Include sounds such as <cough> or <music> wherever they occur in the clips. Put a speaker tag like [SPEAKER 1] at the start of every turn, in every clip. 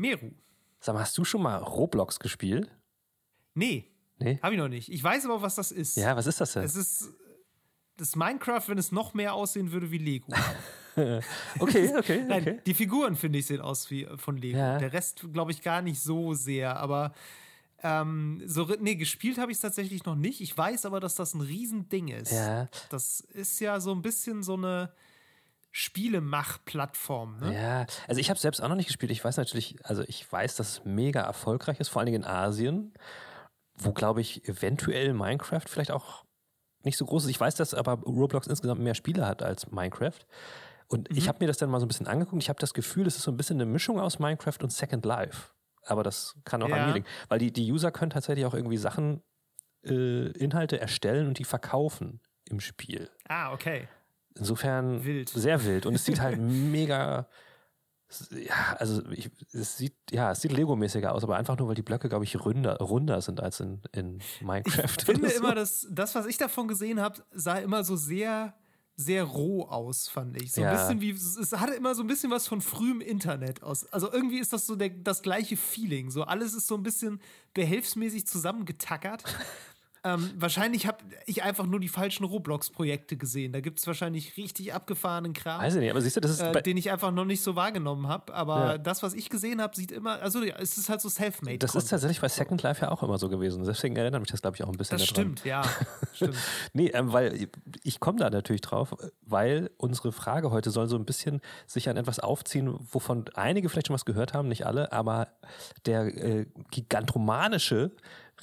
[SPEAKER 1] Meru.
[SPEAKER 2] Sag mal, hast du schon mal Roblox gespielt?
[SPEAKER 1] Nee.
[SPEAKER 2] Nee?
[SPEAKER 1] Habe ich noch nicht. Ich weiß aber, was das ist.
[SPEAKER 2] Ja, was ist das denn?
[SPEAKER 1] Es ist das Minecraft, wenn es noch mehr aussehen würde wie Lego. <laughs>
[SPEAKER 2] okay, okay,
[SPEAKER 1] Nein,
[SPEAKER 2] okay.
[SPEAKER 1] die Figuren, finde ich, sehen aus wie von Lego.
[SPEAKER 2] Ja.
[SPEAKER 1] Der Rest, glaube ich, gar nicht so sehr. Aber ähm, so, nee, gespielt habe ich es tatsächlich noch nicht. Ich weiß aber, dass das ein Riesending ist.
[SPEAKER 2] Ja.
[SPEAKER 1] Das ist ja so ein bisschen so eine Spielemach-Plattform. Ne?
[SPEAKER 2] Ja, also ich habe selbst auch noch nicht gespielt. Ich weiß natürlich, also ich weiß, dass es mega erfolgreich ist, vor allen Dingen in Asien, wo, glaube ich, eventuell Minecraft vielleicht auch nicht so groß ist. Ich weiß, dass aber Roblox insgesamt mehr Spieler hat als Minecraft. Und ich habe mir das dann mal so ein bisschen angeguckt. Ich habe das Gefühl, es ist so ein bisschen eine Mischung aus Minecraft und Second Life. Aber das kann auch
[SPEAKER 1] Ja.
[SPEAKER 2] an mir liegen. Weil die, die User können tatsächlich auch irgendwie Sachen, äh, Inhalte erstellen und die verkaufen im Spiel.
[SPEAKER 1] Ah, okay.
[SPEAKER 2] Insofern
[SPEAKER 1] Wild.
[SPEAKER 2] sehr wild. Und es sieht halt <laughs> mega. Ja, also ich, es sieht, ja, es sieht Lego-mäßiger aus, aber einfach nur, weil die Blöcke, glaube ich, runder, runder sind als in, in Minecraft.
[SPEAKER 1] Ich <laughs> finde
[SPEAKER 2] so.
[SPEAKER 1] immer, dass das, was ich davon gesehen habe, sah immer so sehr, sehr roh aus, fand ich. So ein
[SPEAKER 2] Ja.
[SPEAKER 1] bisschen wie, es hatte immer so ein bisschen was von frühem Internet aus. Also irgendwie ist das so der, das gleiche Feeling. So alles ist so ein bisschen behelfsmäßig zusammengetackert. <laughs> ähm, wahrscheinlich habe ich einfach nur die falschen Roblox-Projekte gesehen. Da gibt es wahrscheinlich richtig abgefahrenen Kram.
[SPEAKER 2] Weiß ich nicht, aber siehst du, das ist
[SPEAKER 1] äh, den ich einfach noch nicht so wahrgenommen habe. Aber
[SPEAKER 2] Ja.
[SPEAKER 1] das, was ich gesehen habe, sieht immer, also ja, es ist halt so self-made.
[SPEAKER 2] das ist tatsächlich bei Second Life ja auch immer so gewesen. Deswegen erinnert mich das, glaube ich, auch ein bisschen
[SPEAKER 1] Das
[SPEAKER 2] daran.
[SPEAKER 1] stimmt, ja. <laughs> Stimmt.
[SPEAKER 2] Nee, ähm, weil ich komme da natürlich drauf, weil unsere Frage heute soll so ein bisschen sich an etwas aufziehen, wovon einige vielleicht schon was gehört haben, nicht alle, aber der äh, gigantomanische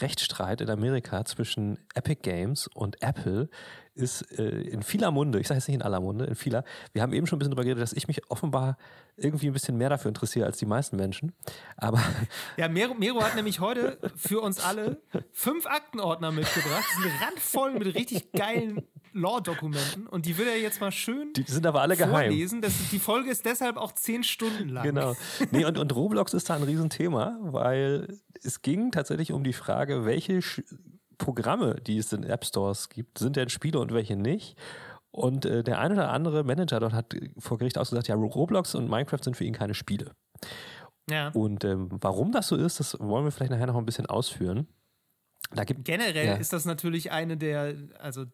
[SPEAKER 2] Rechtsstreit in Amerika zwischen Epic Games und Apple ist äh, in vieler Munde, ich sage jetzt nicht in aller Munde, in vieler. Wir haben eben schon ein bisschen darüber geredet, dass ich mich offenbar irgendwie ein bisschen mehr dafür interessiere als die meisten Menschen. Aber
[SPEAKER 1] Ja, Mero, Mero hat nämlich heute für uns alle fünf Aktenordner mitgebracht. Die sind randvoll mit richtig geilen Law-Dokumenten. Und die will er jetzt mal schön
[SPEAKER 2] die sind aber alle geheim.
[SPEAKER 1] vorlesen. Das, die Folge ist deshalb auch zehn Stunden lang.
[SPEAKER 2] Genau. Nee, und, und Roblox ist da ein Riesenthema, weil es ging tatsächlich um die Frage, welche Sch Programme, die es in App Stores gibt, sind denn Spiele und welche nicht. Und äh, der eine oder andere Manager dort hat vor Gericht ausgesagt, ja, Roblox und Minecraft sind für ihn keine Spiele.
[SPEAKER 1] Ja.
[SPEAKER 2] Und ähm, warum das so ist, das wollen wir vielleicht nachher noch ein bisschen ausführen. Da gibt
[SPEAKER 1] Generell
[SPEAKER 2] Ja.
[SPEAKER 1] ist das natürlich eine der, also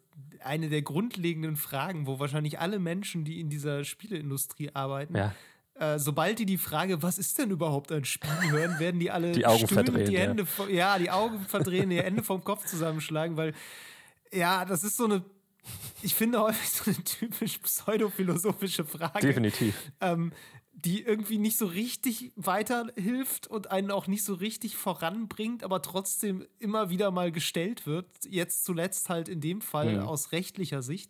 [SPEAKER 1] eine der grundlegenden Fragen, wo wahrscheinlich alle Menschen, die in dieser Spieleindustrie arbeiten,
[SPEAKER 2] Ja.
[SPEAKER 1] äh, sobald die die Frage, was ist denn überhaupt ein Spiel hören, werden die alle <laughs>
[SPEAKER 2] Die Augen
[SPEAKER 1] stöhnend
[SPEAKER 2] verdrehen,
[SPEAKER 1] die
[SPEAKER 2] ja.
[SPEAKER 1] Hände, vo- ja, die Augen verdrehen, die Hände vom Kopf zusammenschlagen, weil ja, das ist so eine, ich finde häufig so eine typisch pseudophilosophische Frage
[SPEAKER 2] definitiv.
[SPEAKER 1] ähm, die irgendwie nicht so richtig weiterhilft und einen auch nicht so richtig voranbringt, aber trotzdem immer wieder mal gestellt wird. Jetzt zuletzt halt in dem Fall aus rechtlicher Sicht.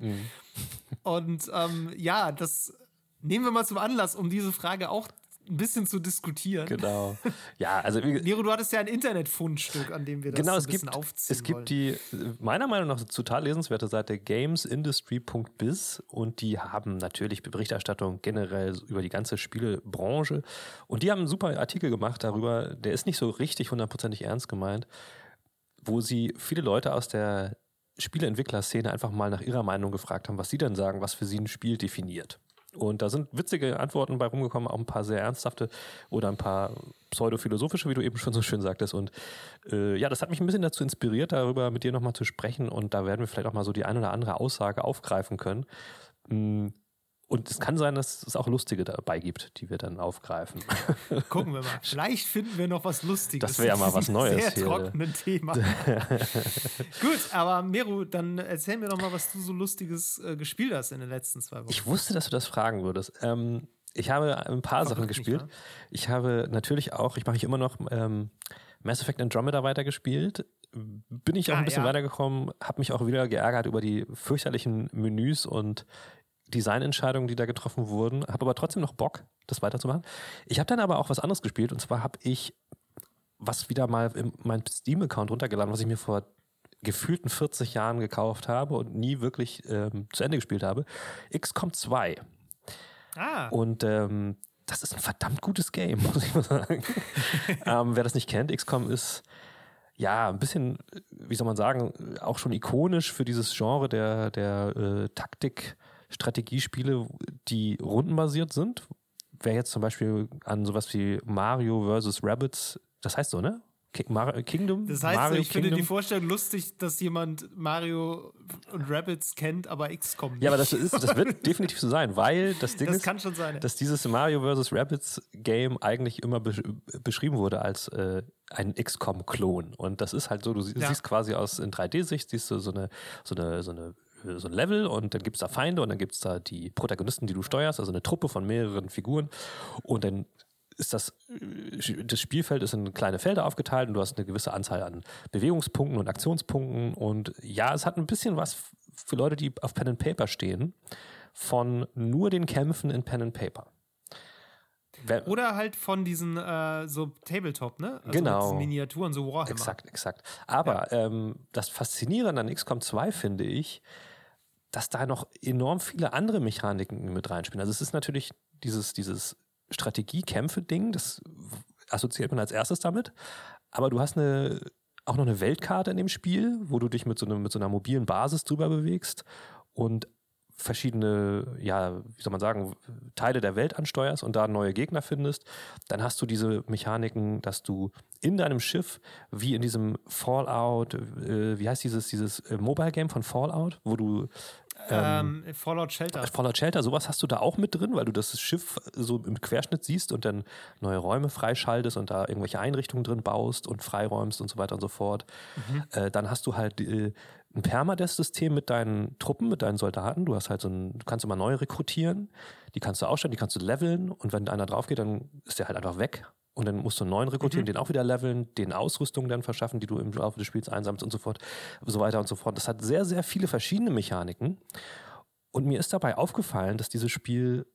[SPEAKER 1] Und ähm, ja, das nehmen wir mal zum Anlass, um diese Frage auch ein bisschen zu diskutieren.
[SPEAKER 2] Genau. Ja, also
[SPEAKER 1] Nero, du hattest ja ein Internetfundstück, an dem wir das
[SPEAKER 2] genau, es
[SPEAKER 1] ein bisschen
[SPEAKER 2] gibt,
[SPEAKER 1] aufziehen
[SPEAKER 2] es gibt
[SPEAKER 1] wollen.
[SPEAKER 2] die meiner Meinung nach total lesenswerte Seite gamesindustry.biz und die haben natürlich Berichterstattung generell über die ganze Spielebranche und die haben einen super Artikel gemacht darüber, der ist nicht so richtig hundertprozentig ernst gemeint, wo sie viele Leute aus der Spieleentwicklerszene einfach mal nach ihrer Meinung gefragt haben, was sie denn sagen, was für sie ein Spiel definiert. Und da sind witzige Antworten bei rumgekommen, auch ein paar sehr ernsthafte oder ein paar pseudophilosophische, wie du eben schon so schön sagtest. Und äh, ja, das hat mich ein bisschen dazu inspiriert, darüber mit dir nochmal zu sprechen. Und da werden wir vielleicht auch mal so die ein oder andere Aussage aufgreifen können. Mm, Und es kann sein, dass es auch lustige dabei gibt, die wir dann aufgreifen. <laughs>
[SPEAKER 1] Gucken wir mal. Vielleicht finden wir noch was Lustiges.
[SPEAKER 2] Das wär ja mal was Neues
[SPEAKER 1] Sehr
[SPEAKER 2] hier.
[SPEAKER 1] trockenen Thema. <laughs> Gut, aber Meru, dann erzähl mir doch mal, was du so Lustiges äh, gespielt hast in den letzten zwei Wochen.
[SPEAKER 2] Ich wusste, dass du das fragen würdest. Ähm, ich habe ein paar Sachen gespielt.
[SPEAKER 1] wa?
[SPEAKER 2] Ich habe natürlich auch, ich mache ich immer noch ähm, Mass Effect Andromeda weitergespielt. Bin ich auch
[SPEAKER 1] Ah,
[SPEAKER 2] ein bisschen
[SPEAKER 1] ja.
[SPEAKER 2] weitergekommen, habe mich auch wieder geärgert über die fürchterlichen Menüs und Designentscheidungen, die da getroffen wurden, habe aber trotzdem noch Bock, das weiterzumachen. Ich habe dann aber auch was anderes gespielt und zwar habe ich was wieder mal in meinen Steam-Account runtergeladen, was ich mir vor gefühlten 40 Jahren gekauft habe und nie wirklich ähm, zu Ende gespielt habe. XCOM 2.
[SPEAKER 1] ah,
[SPEAKER 2] Und ähm, das ist ein verdammt gutes Game, <laughs> muss ich mal sagen. <laughs> ähm, wer das nicht kennt, XCOM ist ja ein bisschen, wie soll man sagen, auch schon ikonisch für dieses Genre der, der äh, Taktik-Strategiespiele, die rundenbasiert sind. wer jetzt zum Beispiel an sowas wie Mario vs. Rabbits, das heißt so, ne? Kingdom?
[SPEAKER 1] Das heißt,
[SPEAKER 2] Mario
[SPEAKER 1] ich Kingdom? finde die Vorstellung lustig, dass jemand Mario und Rabbits kennt, aber XCOM nicht.
[SPEAKER 2] Ja, aber das, ist, das wird <laughs> definitiv so sein, weil das Ding
[SPEAKER 1] das
[SPEAKER 2] ist,
[SPEAKER 1] kann schon sein,
[SPEAKER 2] dass dieses Mario vs. Rabbits Game eigentlich immer be beschrieben wurde als äh, ein XCOM-Klon. Und das ist halt so, du ja. siehst quasi aus in 3D-Sicht, siehst du so eine, so eine, so eine so ein Level und dann gibt es da Feinde und dann gibt es da die Protagonisten, die du steuerst, also eine Truppe von mehreren Figuren und dann ist das, äh, das Spielfeld ist in kleine Felder aufgeteilt und du hast eine gewisse Anzahl an Bewegungspunkten und Aktionspunkten. Und ja, es hat ein bisschen was für Leute, die auf Pen and Paper stehen, von nur den Kämpfen in Pen and Paper.
[SPEAKER 1] Oder halt von diesen äh, so Tabletop, ne?
[SPEAKER 2] Also genau.
[SPEAKER 1] Miniaturen, so Warhammer.
[SPEAKER 2] Exakt, exakt. Aber ja. ähm, das Faszinierende an XCOM 2 finde ich, dass da noch enorm viele andere Mechaniken mit reinspielen. Also es ist natürlich dieses, dieses Strategiekämpfe-Ding, das assoziiert man als erstes damit. Aber du hast eine, auch noch eine Weltkarte in dem Spiel, wo du dich mit so, eine, mit so einer mobilen Basis drüber bewegst und verschiedene, ja, wie soll man sagen, Teile der Welt ansteuerst und da neue Gegner findest, dann hast du diese Mechaniken, dass du in deinem Schiff, wie in diesem Fallout, äh, wie heißt dieses, dieses äh, Mobile Game von Fallout, wo du
[SPEAKER 1] ähm, ähm, Fallout Shelter.
[SPEAKER 2] Fallout Shelter, sowas hast du da auch mit drin, weil du das Schiff so im Querschnitt siehst und dann neue Räume freischaltest und da irgendwelche Einrichtungen drin baust und freiräumst und so weiter und so fort. Mhm. Äh, dann hast du halt äh, ein Permadeath-System mit deinen Truppen, mit deinen Soldaten. Du hast halt so ein, du kannst immer neu rekrutieren, die kannst du ausstellen, die kannst du leveln und wenn einer drauf geht, dann ist der halt einfach weg. Und dann musst du einen neuen rekrutieren, mhm. den auch wieder leveln, den Ausrüstung dann verschaffen, die du im Laufe des Spiels einsammelst und so fort, so weiter und so fort. Das hat sehr, sehr viele verschiedene Mechaniken. Und mir ist dabei aufgefallen, dass dieses Spiel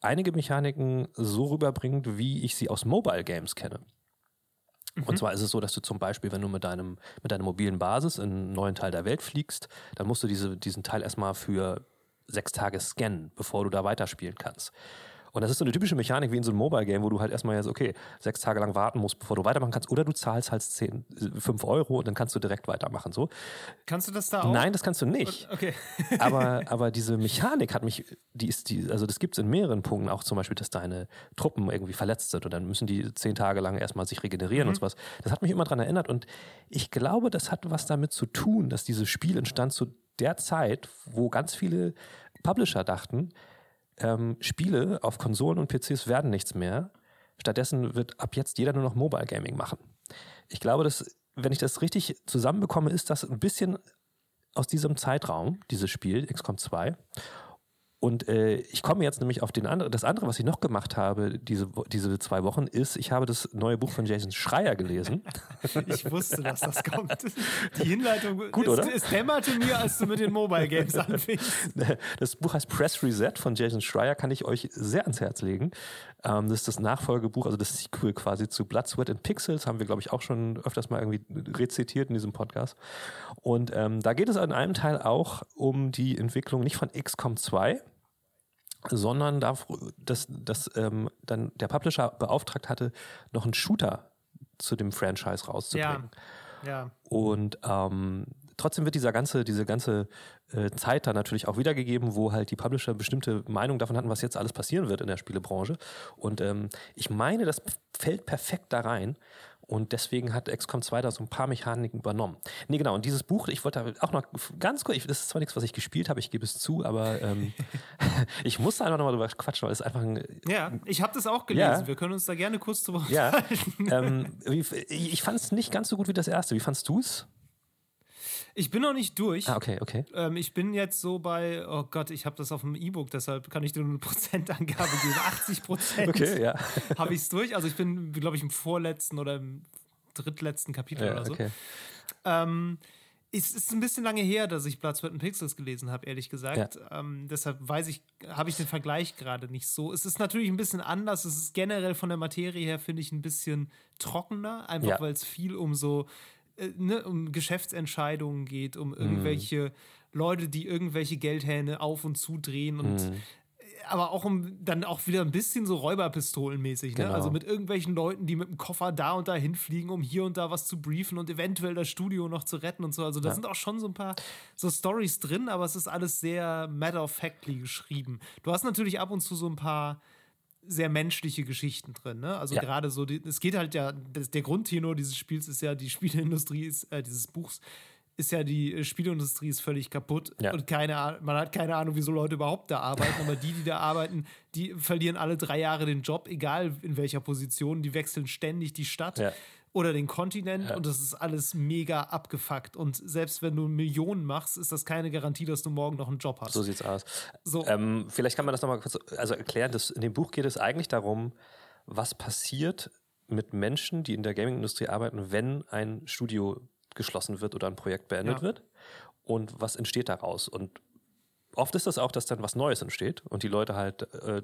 [SPEAKER 2] einige Mechaniken so rüberbringt, wie ich sie aus Mobile Games kenne. Mhm. Und zwar ist es so, dass du zum Beispiel, wenn du mit deinem, mit deiner mobilen Basis in einen neuen Teil der Welt fliegst, dann musst du diese, diesen Teil erstmal für sechs Tage scannen, bevor du da weiterspielen kannst. Und das ist so eine typische Mechanik wie in so einem Mobile-Game, wo du halt erstmal jetzt, okay, sechs Tage lang warten musst, bevor du weitermachen kannst. Oder du zahlst halt 10, 5 Euro und dann kannst du direkt weitermachen. So.
[SPEAKER 1] Kannst du das da auch?
[SPEAKER 2] Nein, das kannst du nicht.
[SPEAKER 1] Okay. <laughs>
[SPEAKER 2] aber, aber diese Mechanik hat mich, die ist die, also das gibt es in mehreren Punkten, auch zum Beispiel, dass deine Truppen irgendwie verletzt sind und dann müssen die zehn Tage lang erstmal sich regenerieren mhm. und sowas. Das hat mich immer daran erinnert und ich glaube, das hat was damit zu tun, dass dieses Spiel entstand zu der Zeit, wo ganz viele Publisher dachten, ähm, Spiele auf Konsolen und PCs werden nichts mehr. Stattdessen wird ab jetzt jeder nur noch Mobile Gaming machen. Ich glaube, dass, wenn ich das richtig zusammenbekomme, ist das ein bisschen aus diesem Zeitraum, dieses Spiel, XCOM 2. Und äh, ich komme jetzt nämlich auf den andere, das andere, was ich noch gemacht habe, diese, diese zwei Wochen, ist, ich habe das neue Buch von Jason Schreier gelesen. <laughs>
[SPEAKER 1] Ich wusste, dass das kommt. Die Hinleitung
[SPEAKER 2] Gut,
[SPEAKER 1] ist,
[SPEAKER 2] oder?
[SPEAKER 1] es dämmerte mir, als du mit den Mobile Games anfingst. <laughs>
[SPEAKER 2] Das Buch heißt Press Reset von Jason Schreier, kann ich euch sehr ans Herz legen. Ähm, das ist das Nachfolgebuch, also das Sequel quasi zu Blood, Sweat and Pixels, haben wir, glaube ich, auch schon öfters mal irgendwie rezitiert in diesem Podcast. Und ähm, da geht es in einem Teil auch um die Entwicklung nicht von XCOM 2, sondern da, dass, dass ähm, dann der Publisher beauftragt hatte, noch einen Shooter zu dem Franchise rauszubringen.
[SPEAKER 1] Ja. ja.
[SPEAKER 2] Und ähm, trotzdem wird dieser ganze, diese ganze äh, Zeit dann natürlich auch wiedergegeben, wo halt die Publisher bestimmte Meinung davon hatten, was jetzt alles passieren wird in der Spielebranche. Und ähm, ich meine, das fällt perfekt da rein. Und deswegen hat XCOM 2 da so ein paar Mechaniken übernommen. Nee, genau. Und dieses Buch, ich wollte auch noch ganz kurz, das ist zwar nichts, was ich gespielt habe, ich gebe es zu, aber ähm, <laughs> <laughs> ich musste einfach nochmal drüber quatschen, weil es einfach ein.
[SPEAKER 1] Ja, ich habe das auch gelesen. Ja. Wir können uns da gerne kurz drüber
[SPEAKER 2] Ja. <laughs> ähm, ich fand es nicht ganz so gut wie das erste. Wie fandst du es?
[SPEAKER 1] Ich bin noch nicht durch.
[SPEAKER 2] Ah, okay, okay.
[SPEAKER 1] Ähm, ich bin jetzt so bei, oh Gott, ich habe das auf dem E-Book, deshalb kann ich dir nur eine <laughs> Prozentangabe geben. 80 Prozent
[SPEAKER 2] okay, ja. <laughs>
[SPEAKER 1] habe ich es durch. Also ich bin, glaube ich, im vorletzten oder im drittletzten Kapitel ja, oder so. Okay. Ähm, es ist ein bisschen lange her, dass ich Blood, Sweat Pixels gelesen habe, ehrlich gesagt. Ja. Ähm, deshalb weiß ich, habe ich den Vergleich gerade nicht so. Es ist natürlich ein bisschen anders. Es ist generell von der Materie her, finde ich, ein bisschen trockener, einfach ja. weil es viel um so äh, ne, um Geschäftsentscheidungen geht, um irgendwelche mm. Leute, die irgendwelche Geldhähne auf und zudrehen und mm. aber auch um dann auch wieder ein bisschen so Räuberpistolenmäßig, ne? Genau. Also mit irgendwelchen Leuten, die mit dem Koffer da und da hinfliegen, um hier und da was zu briefen und eventuell das Studio noch zu retten und so. Also da ja. sind auch schon so ein paar so Stories drin, aber es ist alles sehr matter of factly geschrieben. Du hast natürlich ab und zu so ein paar sehr menschliche Geschichten drin. Ne? Also ja. gerade so, die, es geht halt ja, der Grundtenor dieses Spiels ist ja, die Spieleindustrie ist, äh, dieses Buchs ist ja, die äh, Spieleindustrie ist völlig kaputt ja. und keine, man hat keine Ahnung, wieso Leute überhaupt da arbeiten, aber die, die da arbeiten, die verlieren alle drei Jahre den Job, egal in welcher Position, die wechseln ständig die Stadt. Ja oder den Kontinent ja. und das ist alles mega abgefuckt. Und selbst wenn du Millionen machst, ist das keine Garantie, dass du morgen noch einen Job hast.
[SPEAKER 2] So sieht's aus. So. Ähm, vielleicht kann man das nochmal kurz also erklären. Dass in dem Buch geht es eigentlich darum, was passiert mit Menschen, die in der Gaming-Industrie arbeiten, wenn ein Studio geschlossen wird oder ein Projekt beendet ja. wird und was entsteht daraus. Und oft ist das auch, dass dann was Neues entsteht und die Leute halt äh,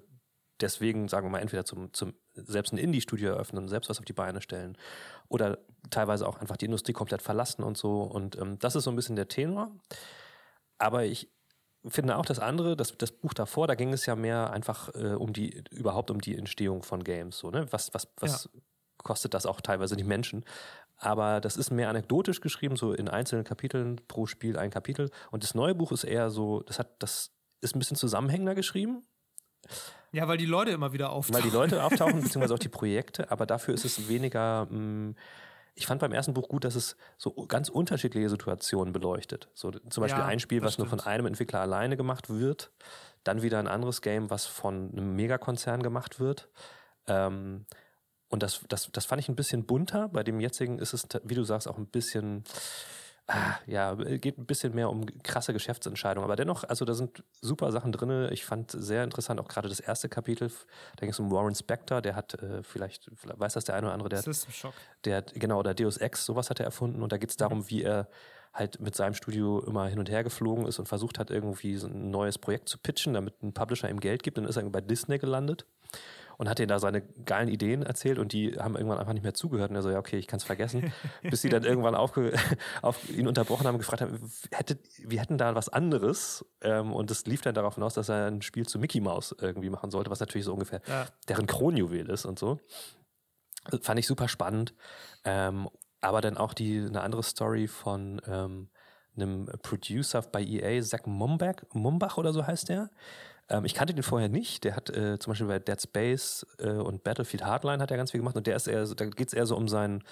[SPEAKER 2] deswegen, sagen wir mal, entweder zum, zum selbst ein Indie-Studio eröffnen, selbst was auf die Beine stellen oder teilweise auch einfach die Industrie komplett verlassen und so. Und ähm, das ist so ein bisschen der Tenor. Aber ich finde auch das andere, das, das Buch davor, da ging es ja mehr einfach äh, um die, überhaupt um die Entstehung von Games. So, ne? Was, was, was ja. kostet das auch teilweise die Menschen? Aber das ist mehr anekdotisch geschrieben, so in einzelnen Kapiteln pro Spiel ein Kapitel. Und das neue Buch ist eher so, das hat, das ist ein bisschen zusammenhängender geschrieben.
[SPEAKER 1] Ja, weil die Leute immer wieder
[SPEAKER 2] auftauchen. Weil die Leute <laughs> auftauchen, beziehungsweise auch die Projekte, aber dafür ist es weniger. Mh, mm, ich fand beim ersten Buch gut, dass es so ganz unterschiedliche Situationen beleuchtet. So zum Beispiel ja, ein Spiel, was stimmt. nur von einem Entwickler alleine gemacht wird, dann wieder ein anderes Game, was von einem Megakonzern gemacht wird. Ähm, und das, das, das fand ich ein bisschen bunter. Bei dem jetzigen ist es, wie du sagst, auch ein bisschen Ah, ja, geht ein bisschen mehr um krasse Geschäftsentscheidungen. Aber dennoch, also da sind super Sachen drin. Ich fand sehr interessant auch gerade das erste Kapitel. Da ging es um Warren Spector, der hat äh, vielleicht, vielleicht, weiß das der eine oder andere, der
[SPEAKER 1] System Shock.
[SPEAKER 2] Der hat, genau, der Deus Ex, sowas hat er erfunden. Und da geht es darum, mhm. wie er halt mit seinem Studio immer hin und her geflogen ist und versucht hat, irgendwie so ein neues Projekt zu pitchen, damit ein Publisher ihm Geld gibt. Dann ist er bei Disney gelandet und hat denen da seine geilen Ideen erzählt und die haben irgendwann einfach nicht mehr zugehört und er so, ja, okay, ich kann es vergessen. <laughs> Bis sie dann irgendwann aufge <laughs> auf ihn unterbrochen haben und gefragt haben, hättet, wir hätten da was anderes ähm, und es lief dann darauf hinaus, dass er ein Spiel zu Mickey Mouse irgendwie machen sollte, was natürlich so ungefähr ja. deren Kronjuwel ist und so. Fand ich super spannend. Ähm, aber dann auch die eine andere Story von ähm, einem Producer bei EA, Zach Mumbach, Mumbach oder so heißt der. Ähm, ich kannte den vorher nicht. Der hat äh, zum Beispiel bei Dead Space äh, und Battlefield Hardline hat er ganz viel gemacht und der ist eher, da geht es eher so um sein,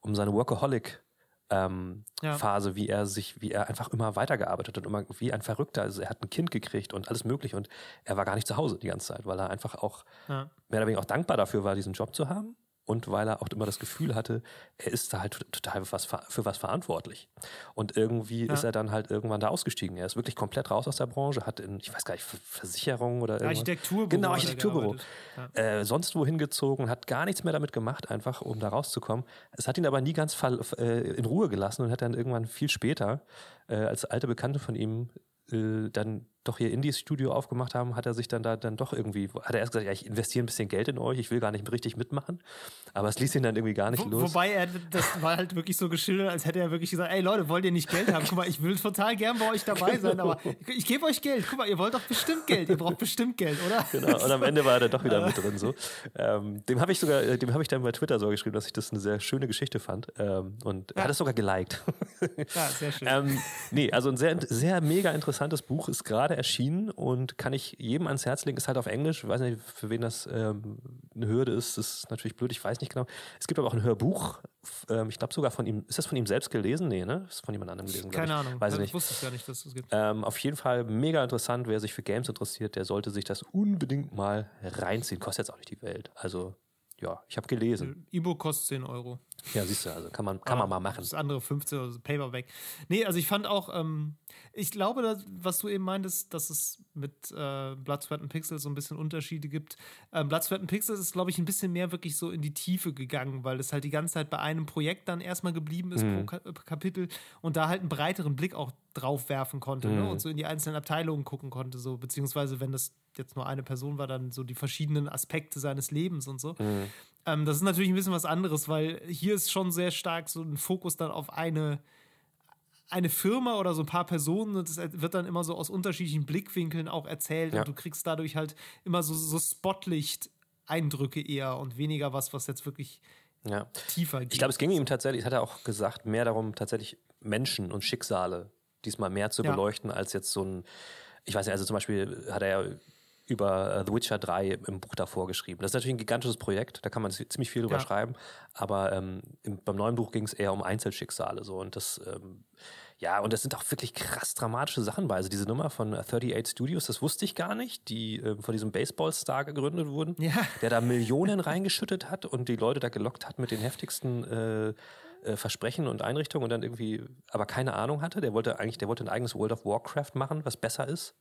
[SPEAKER 2] um seine Workaholic ähm, ja. Phase, wie er sich, wie er einfach immer weitergearbeitet hat und immer wie ein Verrückter. Also er hat ein Kind gekriegt und alles mögliche und er war gar nicht zu Hause die ganze Zeit, weil er einfach auch ja. mehr oder weniger auch dankbar dafür war, diesen Job zu haben und weil er auch immer das Gefühl hatte, er ist da halt total für was, für was verantwortlich. Und irgendwie ja. ist er dann halt irgendwann da ausgestiegen. Er ist wirklich komplett raus aus der Branche, hat in, ich weiß gar nicht, Versicherung oder irgendwas.
[SPEAKER 1] Architekturbüro.
[SPEAKER 2] Genau, Architekturbüro. Ja. Äh, sonst wohin gezogen, hat gar nichts mehr damit gemacht, einfach um da rauszukommen. Es hat ihn aber nie ganz äh, in Ruhe gelassen und hat dann irgendwann viel später äh, als alte Bekannte von ihm äh, dann doch hier Indies Studio aufgemacht haben, hat er sich dann da dann doch irgendwie, hat er erst gesagt, ja, ich investiere ein bisschen Geld in euch, ich will gar nicht richtig mitmachen. Aber es ließ ihn dann irgendwie gar nicht Wo, los.
[SPEAKER 1] Wobei er, das war halt wirklich so geschildert, als hätte er wirklich gesagt, ey Leute, wollt ihr nicht Geld haben? Guck mal, ich will total gern bei euch dabei sein, aber ich gebe euch Geld. Guck mal, ihr wollt doch bestimmt Geld, ihr braucht bestimmt Geld, oder?
[SPEAKER 2] Genau, und am Ende war er dann doch wieder mit <laughs> drin so. Ähm, dem habe ich sogar, äh, dem habe ich dann bei Twitter so geschrieben, dass ich das eine sehr schöne Geschichte fand. Ähm, und ja. er hat es sogar geliked.
[SPEAKER 1] Ja, sehr schön. <laughs>
[SPEAKER 2] ähm, nee, also ein sehr, sehr mega interessantes Buch ist gerade erschienen und kann ich jedem ans Herz legen. Ist halt auf Englisch. Ich weiß nicht, für wen das ähm, eine Hürde ist. Das ist natürlich blöd, ich weiß nicht genau. Es gibt aber auch ein Hörbuch. Ähm, ich glaube sogar von ihm. Ist das von ihm selbst gelesen? Nee, ne? Ist von jemand anderem gelesen.
[SPEAKER 1] Keine
[SPEAKER 2] ich.
[SPEAKER 1] Ahnung.
[SPEAKER 2] Weiß
[SPEAKER 1] ich
[SPEAKER 2] nicht.
[SPEAKER 1] wusste es gar nicht, dass es das gibt.
[SPEAKER 2] Ähm, auf jeden Fall mega interessant. Wer sich für Games interessiert, der sollte sich das unbedingt mal reinziehen. Kostet jetzt auch nicht die Welt. Also ja, ich habe gelesen.
[SPEAKER 1] E-Book kostet 10 Euro.
[SPEAKER 2] Ja, siehst du, also kann man, kann man mal machen.
[SPEAKER 1] Das andere 15 Euro, Paperback. Nee, also ich fand auch, ähm, ich glaube, dass, was du eben meintest, dass es mit äh, Blood, Sweat and Pixels so ein bisschen Unterschiede gibt. Ähm, Blood, Sweat and Pixels ist, glaube ich, ein bisschen mehr wirklich so in die Tiefe gegangen, weil es halt die ganze Zeit bei einem Projekt dann erstmal geblieben ist mhm. pro Kapitel und da halt einen breiteren Blick auch drauf werfen konnte ne, mhm. ne? und so in die einzelnen Abteilungen gucken konnte, so beziehungsweise wenn das jetzt nur eine Person war, dann so die verschiedenen Aspekte seines Lebens und so. Mhm. Ähm, das ist natürlich ein bisschen was anderes, weil hier ist schon sehr stark so ein Fokus dann auf eine, eine Firma oder so ein paar Personen und es wird dann immer so aus unterschiedlichen Blickwinkeln auch erzählt ja. und du kriegst dadurch halt immer so, so Spotlicht-Eindrücke eher und weniger was, was jetzt wirklich ja. tiefer geht.
[SPEAKER 2] Ich glaube, es ging ihm tatsächlich, hat er auch gesagt, mehr darum, tatsächlich Menschen und Schicksale diesmal mehr zu ja. beleuchten, als jetzt so ein, ich weiß nicht, also zum Beispiel hat er ja über äh, The Witcher 3 im Buch davor geschrieben. Das ist natürlich ein gigantisches Projekt, da kann man ziemlich viel drüber ja. schreiben, aber ähm, im, beim neuen Buch ging es eher um Einzelschicksale so und das ähm, ja, und das sind auch wirklich krass dramatische Sachen bei. Also diese Nummer von 38 Studios, das wusste ich gar nicht, die äh, von diesem Baseball-Star gegründet wurden, ja. der da Millionen reingeschüttet hat und die Leute da gelockt hat mit den heftigsten äh, äh, Versprechen und Einrichtungen und dann irgendwie aber keine Ahnung hatte. Der wollte eigentlich, der wollte ein eigenes World of Warcraft machen, was besser ist.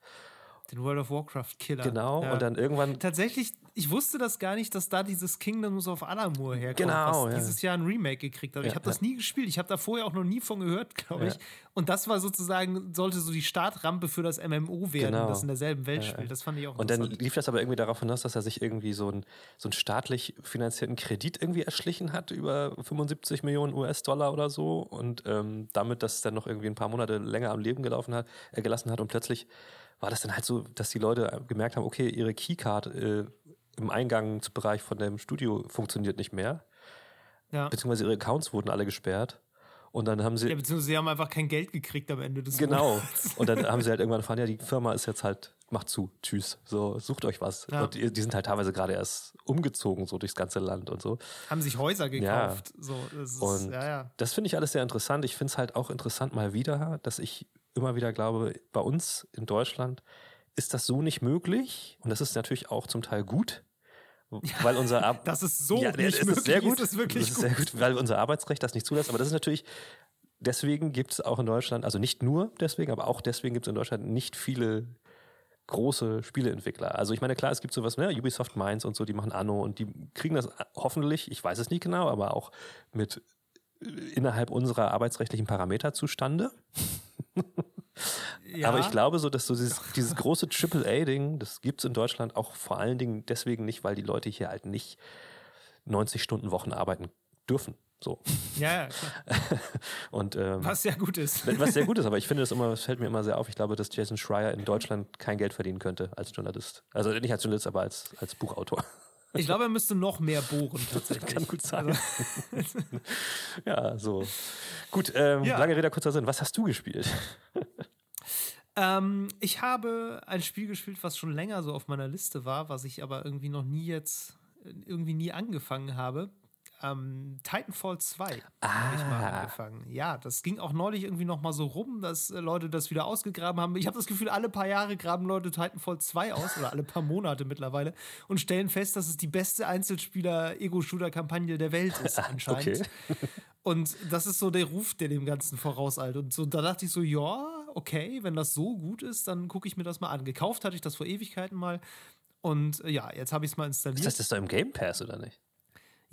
[SPEAKER 1] Den World of Warcraft Killer.
[SPEAKER 2] Genau, ja. und dann irgendwann.
[SPEAKER 1] Tatsächlich, ich wusste das gar nicht, dass da dieses Kingdoms of Alamur herkommt,
[SPEAKER 2] genau,
[SPEAKER 1] was ja. dieses Jahr ein Remake gekriegt hat. Ja, ich habe das nie gespielt. Ich habe da vorher auch noch nie von gehört, glaube ich. Und das war sozusagen, sollte so die Startrampe für das MMO werden, genau. das in derselben Welt spielt. Das fand ich auch
[SPEAKER 2] Und dann lief das aber irgendwie darauf hinaus, dass er sich irgendwie so, ein, so einen staatlich finanzierten Kredit irgendwie erschlichen hat über 75 Millionen US-Dollar oder so. Und ähm, damit das dann noch irgendwie ein paar Monate länger am Leben gelaufen hat, äh, gelassen hat und plötzlich war das dann halt so, dass die Leute gemerkt haben, okay, ihre Keycard äh, im Eingangsbereich von dem Studio funktioniert nicht mehr. Ja. Beziehungsweise ihre Accounts wurden alle gesperrt. Und dann haben sie.
[SPEAKER 1] Ja, beziehungsweise sie haben einfach kein Geld gekriegt am Ende des
[SPEAKER 2] Genau. Monats. Und dann haben sie halt <laughs> irgendwann erfahren, ja, die Firma ist jetzt halt, macht zu, tschüss. So, sucht euch was. Ja. Und die, die, sind halt teilweise gerade erst umgezogen, so durchs ganze Land und so.
[SPEAKER 1] Haben sich Häuser gekauft.
[SPEAKER 2] Ja.
[SPEAKER 1] So,
[SPEAKER 2] das ist, und ja, ja. das finde ich alles sehr interessant. Ich finde es halt auch interessant mal wieder, dass ich immer wieder glaube, bei uns in Deutschland ist das so nicht möglich. Und das ist natürlich auch zum Teil gut. Weil unser Ar <laughs>
[SPEAKER 1] das ist so ja, nicht ist möglich.
[SPEAKER 2] Sehr gut.
[SPEAKER 1] Ist wirklich
[SPEAKER 2] das ist sehr gut, weil unser Arbeitsrecht das nicht zulässt. Aber das ist natürlich, deswegen gibt es auch in Deutschland, also nicht nur deswegen, aber auch deswegen gibt es in Deutschland nicht viele große Spieleentwickler. Also ich meine, klar, es gibt sowas, ne, Ubisoft Mainz und so, die machen Anno und die kriegen das hoffentlich, ich weiß es nicht genau, aber auch mit äh, innerhalb unserer arbeitsrechtlichen Parameter zustande. Ja. Aber ich glaube so, dass so dieses, dieses große AAA-Ding, das gibt es in Deutschland auch vor allen Dingen deswegen nicht, weil die Leute hier halt nicht 90 Stunden Wochen arbeiten dürfen. So.
[SPEAKER 1] Ja, ja, klar. <laughs>
[SPEAKER 2] Und, ähm,
[SPEAKER 1] was sehr gut ist.
[SPEAKER 2] Was sehr gut ist, aber ich finde das immer, es <laughs> fällt mir immer sehr auf. Ich glaube, dass Jason Schreier in Deutschland kein Geld verdienen könnte als Journalist. Also nicht als Journalist, aber als, als Buchautor.
[SPEAKER 1] Ich glaube, er müsste noch mehr bohren, <laughs> tatsächlich.
[SPEAKER 2] Kann gut sein. Also. <laughs> ja, so. Gut, ähm, ja. lange Rede, kurzer Sinn. Was hast du gespielt? <laughs>
[SPEAKER 1] Ähm, ich habe ein Spiel gespielt, was schon länger so auf meiner Liste war, was ich aber irgendwie noch nie jetzt, irgendwie nie angefangen habe. Ähm, Titanfall 2 ah. habe ich mal angefangen. Ja, das ging auch neulich irgendwie noch mal so rum, dass äh, Leute das wieder ausgegraben haben. Ich habe das Gefühl, alle paar Jahre graben Leute Titanfall 2 aus oder alle paar Monate mittlerweile und stellen fest, dass es die beste Einzelspieler-Ego-Shooter-Kampagne der Welt ist <laughs> anscheinend. Okay. <laughs> Und das ist so der Ruf, der dem Ganzen vorauseilt. Und so, da dachte ich so, ja, okay, wenn das so gut ist, dann gucke ich mir das mal an. Gekauft hatte ich das vor Ewigkeiten mal. Und äh, ja, jetzt habe ich es mal installiert.
[SPEAKER 2] Das heißt, das ist da im Game Pass oder nicht?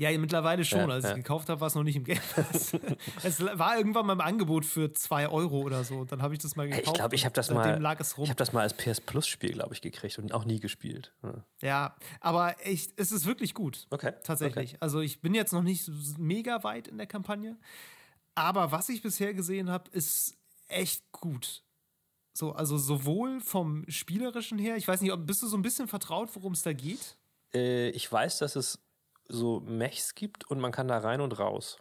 [SPEAKER 1] Ja, mittlerweile schon. Ja, Als ich ja. gekauft habe, war es noch nicht im Game Pass. <laughs> es war irgendwann mal im Angebot für 2 Euro oder so. Dann habe ich das mal gekauft.
[SPEAKER 2] Ich glaube, ich habe das mal. Ich habe das mal als PS Plus Spiel, glaube ich, gekriegt und auch nie gespielt.
[SPEAKER 1] Ja, ja aber ich, es ist wirklich gut.
[SPEAKER 2] Okay.
[SPEAKER 1] Tatsächlich.
[SPEAKER 2] Okay.
[SPEAKER 1] Also ich bin jetzt noch nicht mega weit in der Kampagne. Aber was ich bisher gesehen habe, ist echt gut. So, also sowohl vom Spielerischen her, ich weiß nicht, bist du so ein bisschen vertraut, worum es da geht?
[SPEAKER 2] Äh, ich weiß, dass es so Mechs gibt und man kann da rein und raus.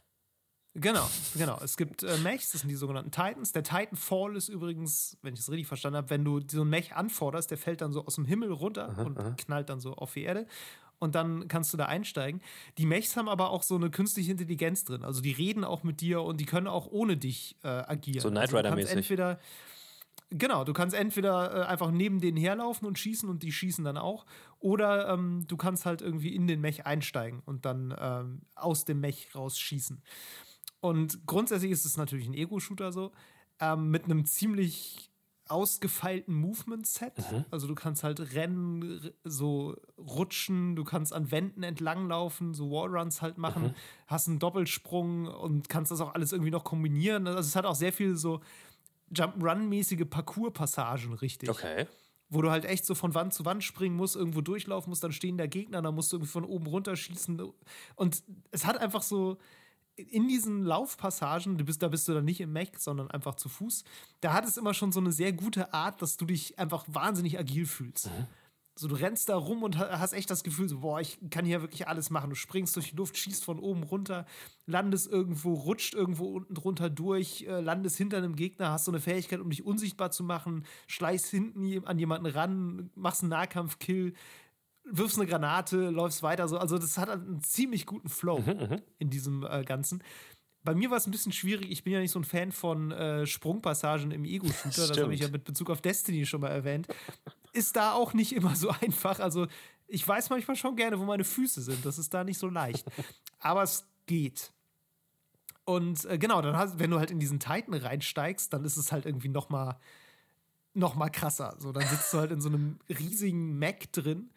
[SPEAKER 1] Genau, genau. Es gibt äh, Mechs, das sind die sogenannten Titans. Der Titanfall ist übrigens, wenn ich es richtig verstanden habe, wenn du so einen Mech anforderst, der fällt dann so aus dem Himmel runter aha, und aha. knallt dann so auf die Erde. Und dann kannst du da einsteigen. Die Mechs haben aber auch so eine künstliche Intelligenz drin. Also die reden auch mit dir und die können auch ohne dich äh, agieren.
[SPEAKER 2] So Knight Rider-mäßig.
[SPEAKER 1] Also entweder Genau, du kannst entweder äh, einfach neben denen herlaufen und schießen und die schießen dann auch, oder ähm, du kannst halt irgendwie in den Mech einsteigen und dann ähm, aus dem Mech rausschießen. Und grundsätzlich ist es natürlich ein Ego-Shooter so, ähm, mit einem ziemlich ausgefeilten Movement-Set. Mhm. Also du kannst halt rennen, so rutschen, du kannst an Wänden entlanglaufen, so Wallruns halt machen, mhm. hast einen Doppelsprung und kannst das auch alles irgendwie noch kombinieren. Also es hat auch sehr viel so Jump-Run-mäßige Parcours-Passagen, richtig.
[SPEAKER 2] Okay.
[SPEAKER 1] Wo du halt echt so von Wand zu Wand springen musst, irgendwo durchlaufen musst, dann stehen da Gegner, dann musst du irgendwie von oben runter schießen. Und es hat einfach so in diesen Laufpassagen, du bist, da bist du dann nicht im Mech, sondern einfach zu Fuß, da hat es immer schon so eine sehr gute Art, dass du dich einfach wahnsinnig agil fühlst. Mhm. So, du rennst da rum und hast echt das Gefühl, so, boah, ich kann hier wirklich alles machen. Du springst durch die Luft, schießt von oben runter, landest irgendwo, rutscht irgendwo unten drunter durch, äh, landest hinter einem Gegner, hast so eine Fähigkeit, um dich unsichtbar zu machen, schleichst hinten an jemanden ran, machst einen Nahkampfkill, wirfst eine Granate, läufst weiter. So. Also, das hat einen ziemlich guten Flow mhm, mhm. in diesem äh, Ganzen. Bei mir war es ein bisschen schwierig. Ich bin ja nicht so ein Fan von äh, Sprungpassagen im Ego-Shooter. Das habe ich ja mit Bezug auf Destiny schon mal erwähnt. Ist da auch nicht immer so <laughs> einfach. Also, ich weiß manchmal schon gerne, wo meine Füße sind. Das ist da nicht so leicht. Aber es geht. Und äh, genau, dann hast, wenn du halt in diesen Titan reinsteigst, dann ist es halt irgendwie noch mal, noch mal krasser. So, dann sitzt du halt in so einem riesigen Mac drin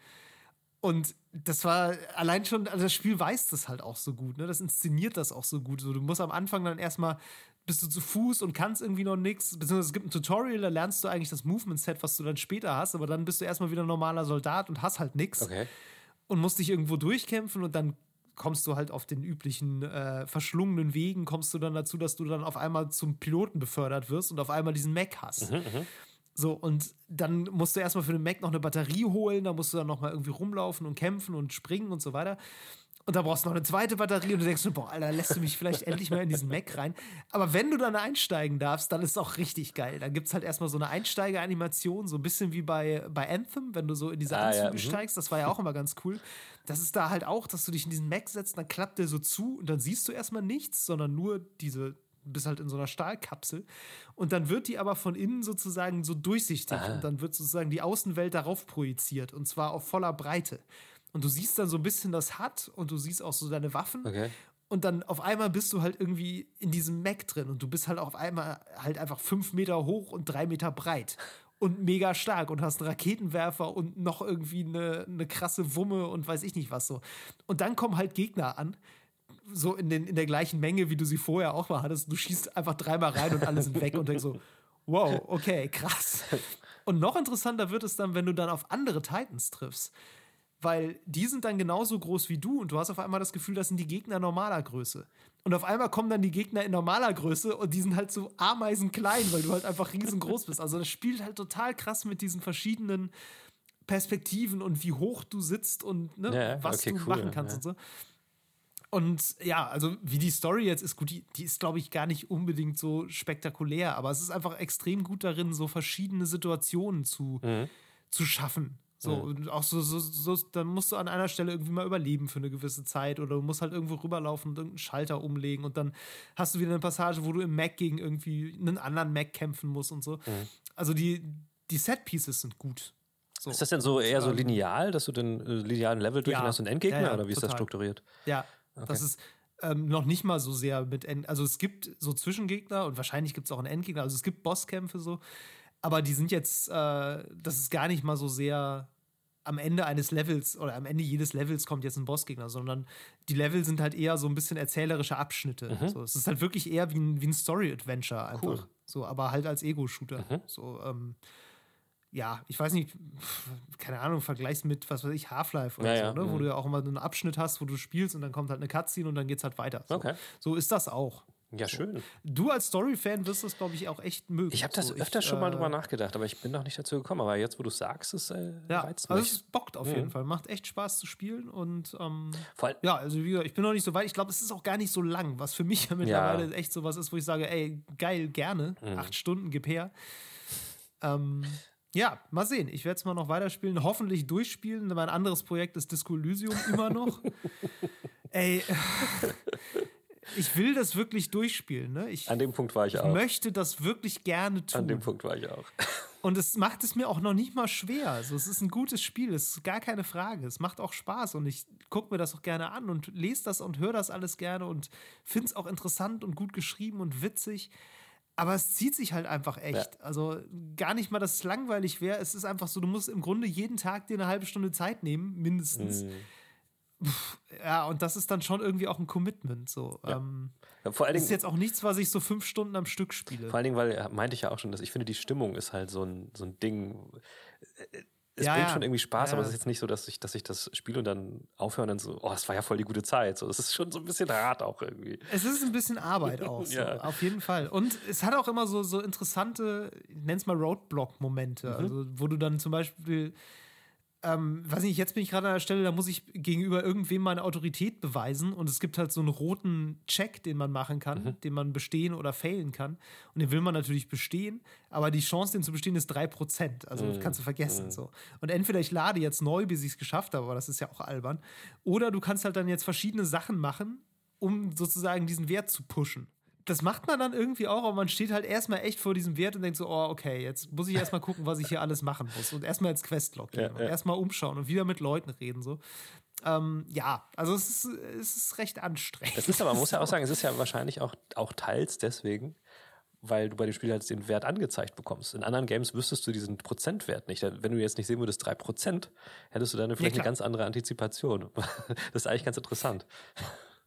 [SPEAKER 1] und das war allein schon, also das Spiel weiß das halt auch so gut, ne? Das inszeniert das auch so gut. So, du musst am Anfang dann erstmal bist du zu Fuß und kannst irgendwie noch nichts, beziehungsweise es gibt ein Tutorial, da lernst du eigentlich das Movement-Set, was du dann später hast, aber dann bist du erstmal wieder ein normaler Soldat und hast halt nichts. Okay. Und musst dich irgendwo durchkämpfen und dann kommst du halt auf den üblichen äh, verschlungenen Wegen, kommst du dann dazu, dass du dann auf einmal zum Piloten befördert wirst und auf einmal diesen Mac hast. Mhm, mhm. So, und dann musst du erstmal für den Mac noch eine Batterie holen, da musst du dann nochmal irgendwie rumlaufen und kämpfen und springen und so weiter. Und da brauchst du noch eine zweite Batterie und du denkst, boah, Alter, lässt du mich vielleicht endlich mal in diesen Mac rein. Aber wenn du dann einsteigen darfst, dann ist es auch richtig geil. Dann gibt es halt erstmal so eine Einsteigeranimation, so ein bisschen wie bei, bei Anthem, wenn du so in diese ah, Anzüge ja, mhm. steigst. Das war ja auch immer ganz cool. Das ist da halt auch, dass du dich in diesen Mac setzt, dann klappt der so zu und dann siehst du erstmal nichts, sondern nur diese bist halt in so einer Stahlkapsel. Und dann wird die aber von innen sozusagen so durchsichtig Aha. und dann wird sozusagen die Außenwelt darauf projiziert und zwar auf voller Breite. Und du siehst dann so ein bisschen das HUD und du siehst auch so deine Waffen. Okay. Und dann auf einmal bist du halt irgendwie in diesem Mac drin und du bist halt auf einmal halt einfach fünf Meter hoch und drei Meter breit und mega stark und hast einen Raketenwerfer und noch irgendwie eine, eine krasse Wumme und weiß ich nicht was so. Und dann kommen halt Gegner an, so in, den, in der gleichen Menge, wie du sie vorher auch mal hattest. Du schießt einfach dreimal rein und alle sind weg und denkst so, wow, okay, krass. Und noch interessanter wird es dann, wenn du dann auf andere Titans triffst. Weil die sind dann genauso groß wie du und du hast auf einmal das Gefühl, das sind die Gegner normaler Größe. Und auf einmal kommen dann die Gegner in normaler Größe und die sind halt so ameisenklein, weil du halt einfach riesengroß bist. Also das spielt halt total krass mit diesen verschiedenen Perspektiven und wie hoch du sitzt und ne, ja, was okay, du cool, machen kannst ja. und so. Und ja, also wie die Story jetzt ist, gut, die, die ist, glaube ich, gar nicht unbedingt so spektakulär, aber es ist einfach extrem gut darin, so verschiedene Situationen zu, mhm. zu schaffen. So, mhm. und auch so, so, so, dann musst du an einer Stelle irgendwie mal überleben für eine gewisse Zeit oder du musst halt irgendwo rüberlaufen und irgendeinen Schalter umlegen und dann hast du wieder eine Passage, wo du im Mac gegen irgendwie einen anderen Mac kämpfen musst und so. Mhm. Also die, die Set-Pieces sind gut.
[SPEAKER 2] So. Ist das denn so eher so ähm, lineal, dass du den äh, linearen Level durch ja, hast und Endgegner ja, ja, oder wie total. ist das strukturiert?
[SPEAKER 1] Ja, Okay. Das ist ähm, noch nicht mal so sehr mit End also es gibt so Zwischengegner und wahrscheinlich gibt es auch einen Endgegner, also es gibt Bosskämpfe so, aber die sind jetzt, äh, das ist gar nicht mal so sehr am Ende eines Levels oder am Ende jedes Levels kommt jetzt ein Bossgegner, sondern die Level sind halt eher so ein bisschen erzählerische Abschnitte. Mhm. So, es ist halt wirklich eher wie ein, wie ein Story-Adventure einfach. Cool. So, aber halt als Ego-Shooter. Mhm. So, ähm, ja, ich weiß nicht, keine Ahnung, vergleichst mit, was weiß ich, Half-Life oder ja, so, ne? Ja. wo mhm. du ja auch immer einen Abschnitt hast, wo du spielst und dann kommt halt eine Cutscene und dann geht's halt weiter. So,
[SPEAKER 2] okay.
[SPEAKER 1] so ist das auch.
[SPEAKER 2] Ja, schön.
[SPEAKER 1] Du als Story-Fan wirst das, glaube ich, auch echt mögen.
[SPEAKER 2] Ich habe das so, öfter ich, schon mal äh, drüber nachgedacht, aber ich bin noch nicht dazu gekommen. Aber jetzt, wo du sagst, es äh,
[SPEAKER 1] ja, reizt also mich. Also es bockt auf ja. jeden Fall. Macht echt Spaß zu spielen und ähm, ja, also wie gesagt, ich bin noch nicht so weit. Ich glaube, es ist auch gar nicht so lang, was für mich <laughs> ja mittlerweile echt so was ist, wo ich sage, ey, geil, gerne. Mhm. Acht Stunden, gib her. Ähm, ja, mal sehen. Ich werde es mal noch weiterspielen, hoffentlich durchspielen. Mein anderes Projekt ist Disco Elysium immer noch. <laughs> Ey, ich will das wirklich durchspielen. Ne? Ich,
[SPEAKER 2] An dem Punkt war ich,
[SPEAKER 1] ich
[SPEAKER 2] auch.
[SPEAKER 1] Ich möchte das wirklich gerne tun.
[SPEAKER 2] An dem Punkt war ich auch. <laughs>
[SPEAKER 1] Und es macht es mir auch noch nicht mal schwer. Also, es ist ein gutes Spiel, es ist gar keine Frage. Es macht auch Spaß und ich gucke mir das auch gerne an und lese das und höre das alles gerne und finde es auch interessant und gut geschrieben und witzig. Aber es zieht sich halt einfach echt. Ja. Also gar nicht mal, dass es langweilig wäre. Es ist einfach so, du musst im Grunde jeden Tag dir eine halbe Stunde Zeit nehmen, mindestens. Mhm. Ja, und das ist dann schon irgendwie auch ein Commitment. So. Ja. Ähm, ja, vor allen Dingen, ist jetzt auch nichts, was ich so fünf Stunden am Stück spiele.
[SPEAKER 2] Vor allen Dingen, weil meinte ich ja auch schon, dass ich finde, die Stimmung ist halt so ein, so ein Ding es ja, bringt schon irgendwie Spaß, ja. aber es ist jetzt nicht so, dass ich, dass ich das spiele und dann aufhöre und dann so, oh, es war ja voll die gute Zeit. So, es ist schon so ein bisschen hart auch irgendwie.
[SPEAKER 1] Es ist ein bisschen Arbeit <laughs> auch, so, ja. auf jeden Fall. Und es hat auch immer so, so interessante, ich nenne es mal Roadblock-Momente, mhm. also wo du dann zum Beispiel ähm, weiß nicht, jetzt bin ich gerade an der Stelle, da muss ich gegenüber irgendwem meine Autorität beweisen und es gibt halt so einen roten Check, den man machen kann, mhm. den man bestehen oder failen kann und den will man natürlich bestehen, aber die Chance, den zu bestehen, ist 3%, also mhm. kannst du vergessen mhm. so. Und entweder ich lade jetzt neu, bis ich es geschafft habe, aber das ist ja auch albern, oder du kannst halt dann jetzt verschiedene Sachen machen, um sozusagen diesen Wert zu pushen das macht man dann irgendwie auch, aber man steht halt erstmal echt vor diesem Wert und denkt so, oh, okay, jetzt muss ich erstmal gucken, was ich hier alles machen muss. Und erstmal ins Questlog gehen ja, und ja. erstmal umschauen und wieder mit Leuten reden. So. Ähm, ja, also es ist, es ist recht anstrengend.
[SPEAKER 2] Das ist aber, man muss ja auch <laughs> sagen, es ist ja wahrscheinlich auch, auch teils deswegen, weil du bei dem Spiel halt den Wert angezeigt bekommst. In anderen Games wüsstest du diesen Prozentwert nicht. Wenn du jetzt nicht sehen würdest, 3%, hättest du dann vielleicht ja, eine ganz andere Antizipation. <laughs> Das ist eigentlich ganz interessant.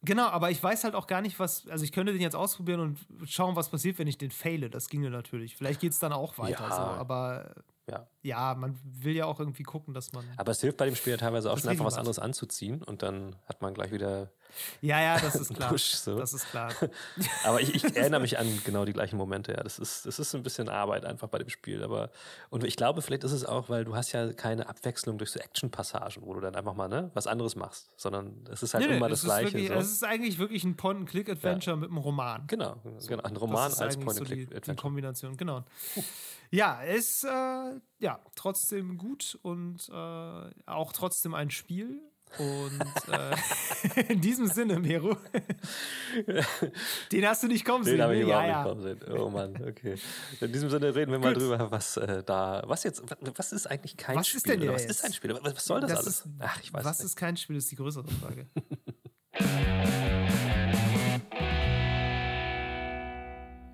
[SPEAKER 1] Genau, aber ich weiß halt auch gar nicht, was. Also, ich könnte den jetzt ausprobieren und schauen, was passiert, wenn ich den faile. Das ginge natürlich. Vielleicht geht es dann auch weiter. Ja. So, aber ja. ja, man will ja auch irgendwie gucken, dass man.
[SPEAKER 2] Aber es hilft bei dem Spiel ja teilweise auch schon einfach was anderes anzuziehen und dann hat man gleich wieder.
[SPEAKER 1] Ja, ja, das ist <laughs> klar. Push, so. Das ist klar. <laughs>
[SPEAKER 2] aber ich, ich, <laughs> erinnere mich an genau die gleichen Momente, ja. Das ist, das ist ein bisschen Arbeit einfach bei dem Spiel. Aber, und ich glaube, vielleicht ist es auch, weil du hast ja keine Abwechslung durch so Action-Passagen, wo du dann einfach mal ne, was anderes machst, sondern es ist halt nee, immer das Gleiche.
[SPEAKER 1] Wirklich,
[SPEAKER 2] so.
[SPEAKER 1] Es ist eigentlich wirklich ein Point-and-Click-Adventure ja. mit einem Roman.
[SPEAKER 2] Genau, genau ein Roman als Point-and-Click-Adventure.
[SPEAKER 1] So die, die Kombination, genau. Ja, ist äh, ja trotzdem gut und äh, auch trotzdem ein Spiel. Und <laughs> äh, <laughs> in diesem Sinne, Mero, <laughs> den hast du nicht kommen
[SPEAKER 2] sehen.
[SPEAKER 1] Den
[SPEAKER 2] habe ich ne? überhaupt ja, nicht kommen sehen. Oh Mann, okay. In diesem Sinne reden wir mal drüber, was äh, da, was jetzt, was ist eigentlich kein
[SPEAKER 1] was
[SPEAKER 2] Spiel?
[SPEAKER 1] Ist denn
[SPEAKER 2] was ist ein Spiel? Was, soll das, das alles? Ist,
[SPEAKER 1] Ach, ich weiß was nicht. ist kein Spiel, ist die größere Frage.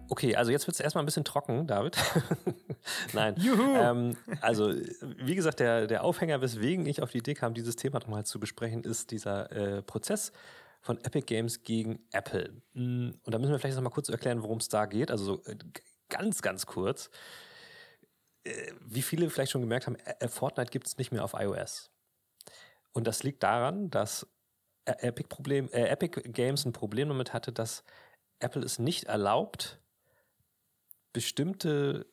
[SPEAKER 2] Okay, also jetzt wird es erstmal ein bisschen trocken, David. <laughs> Nein. Ähm, also, wie gesagt, der, der Aufhänger, weswegen ich auf die Idee kam, dieses Thema nochmal zu besprechen, ist dieser äh, Prozess von Epic Games gegen Apple. Mm, und da müssen wir vielleicht nochmal kurz erklären, worum es da geht. Also so äh, ganz, ganz kurz. Äh, wie viele vielleicht schon gemerkt haben, Fortnite gibt es nicht mehr auf iOS. Und das liegt daran, dass Epic, Problem, äh, Epic Games ein Problem damit hatte, dass Apple es nicht erlaubt, bestimmte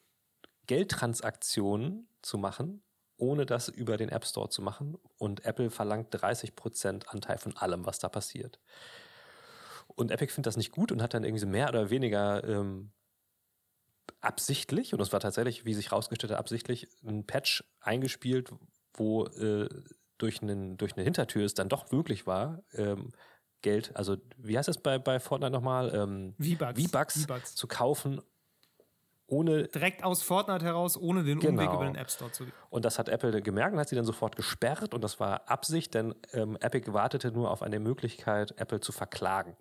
[SPEAKER 2] Geldtransaktionen zu machen, ohne das über den App Store zu machen. Und Apple verlangt 30% Anteil von allem, was da passiert. Und Epic findet das nicht gut und hat dann irgendwie so mehr oder weniger ähm, absichtlich, und das war tatsächlich, wie sich herausgestellt hat, absichtlich, ein Patch eingespielt, wo äh, durch, einen, durch eine Hintertür es dann doch möglich war, ähm, Geld, also wie heißt das bei, bei Fortnite nochmal? Ähm, V-Bucks zu kaufen, ohne.
[SPEAKER 1] Direkt aus Fortnite heraus, ohne den genau. Umweg über den App Store zu gehen.
[SPEAKER 2] Und das hat Apple gemerkt und hat sie dann sofort gesperrt und das war Absicht, denn ähm, Epic wartete nur auf eine Möglichkeit, Apple zu verklagen.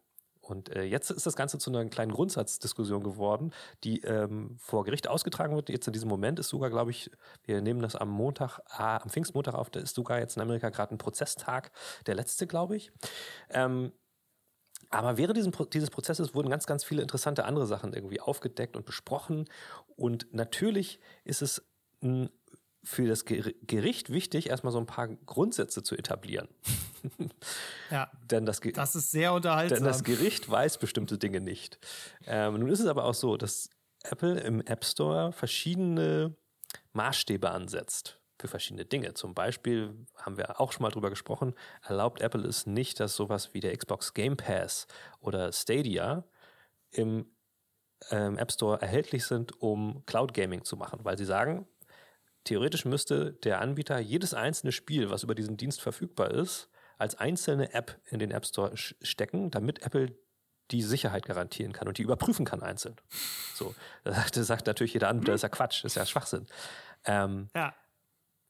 [SPEAKER 2] Und äh, jetzt ist das Ganze zu einer kleinen Grundsatzdiskussion geworden, die ähm, vor Gericht ausgetragen wird. Jetzt in diesem Moment ist sogar, glaube ich, wir nehmen das am Montag, ah, am Pfingstmontag auf, da ist sogar jetzt in Amerika gerade ein Prozesstag, der letzte, glaube ich. Ähm, aber während diesem, dieses Prozesses wurden ganz, ganz viele interessante andere Sachen irgendwie aufgedeckt und besprochen. Und natürlich ist es für das Gericht wichtig, erstmal so ein paar Grundsätze zu etablieren. <laughs>
[SPEAKER 1] Ja,
[SPEAKER 2] denn das,
[SPEAKER 1] das ist sehr unterhaltsam.
[SPEAKER 2] Denn das Gericht weiß bestimmte Dinge nicht. Ähm, nun ist es aber auch so, dass Apple im App Store verschiedene Maßstäbe ansetzt für verschiedene Dinge. Zum Beispiel haben wir auch schon mal drüber gesprochen, erlaubt Apple es nicht, dass sowas wie der Xbox Game Pass oder Stadia im ähm, App Store erhältlich sind, um Cloud Gaming zu machen, weil sie sagen, theoretisch müsste der Anbieter jedes einzelne Spiel, was über diesen Dienst verfügbar ist, als einzelne App in den App Store stecken, damit Apple die Sicherheit garantieren kann und die überprüfen kann einzeln. So, <laughs> das sagt natürlich jeder Anbieter, das ist ja Quatsch, das ist ja Schwachsinn. Ähm, ja.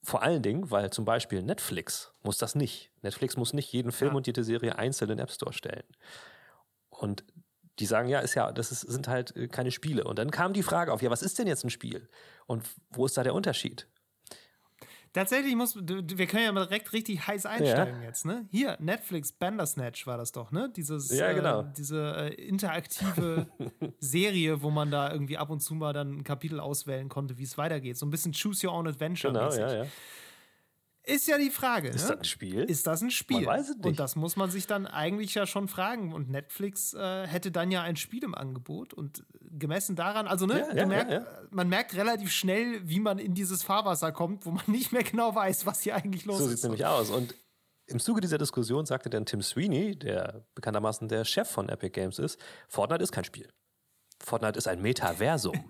[SPEAKER 2] Vor allen Dingen, weil zum Beispiel Netflix muss das nicht. Netflix muss nicht jeden Film ja. und jede Serie einzeln in den App Store stellen. Und die sagen, ja, ist ja, das ist, sind halt äh, keine Spiele. Und dann kam die Frage auf, ja, was ist denn jetzt ein Spiel? Und wo ist da der Unterschied?
[SPEAKER 1] Tatsächlich muss, wir können ja mal direkt richtig heiß einsteigen ja. jetzt, ne? Hier, Netflix, Bandersnatch war das doch, ne? Dieses,
[SPEAKER 2] ja, genau.
[SPEAKER 1] Äh, diese äh, interaktive <laughs> Serie, wo man da irgendwie ab und zu mal dann ein Kapitel auswählen konnte, wie es weitergeht. So ein bisschen Choose Your Own Adventure.
[SPEAKER 2] Genau, ja, ja.
[SPEAKER 1] Ist ja die Frage.
[SPEAKER 2] Ist
[SPEAKER 1] ne?
[SPEAKER 2] das ein Spiel?
[SPEAKER 1] Ist das ein Spiel?
[SPEAKER 2] Man weiß es nicht.
[SPEAKER 1] Und das muss man sich dann eigentlich ja schon fragen. Und Netflix äh, hätte dann ja ein Spiel im Angebot. Und gemessen daran, also ne,
[SPEAKER 2] Ja, ja,
[SPEAKER 1] merkt,
[SPEAKER 2] ja,
[SPEAKER 1] man merkt relativ schnell, wie man in dieses Fahrwasser kommt, wo man <laughs> nicht mehr genau weiß, was hier eigentlich los
[SPEAKER 2] So sieht
[SPEAKER 1] ist.
[SPEAKER 2] es nämlich aus. Und im Zuge dieser Diskussion sagte dann Tim Sweeney, der bekanntermaßen der Chef von Epic Games ist, Fortnite ist kein Spiel. Fortnite ist ein Metaversum. <laughs>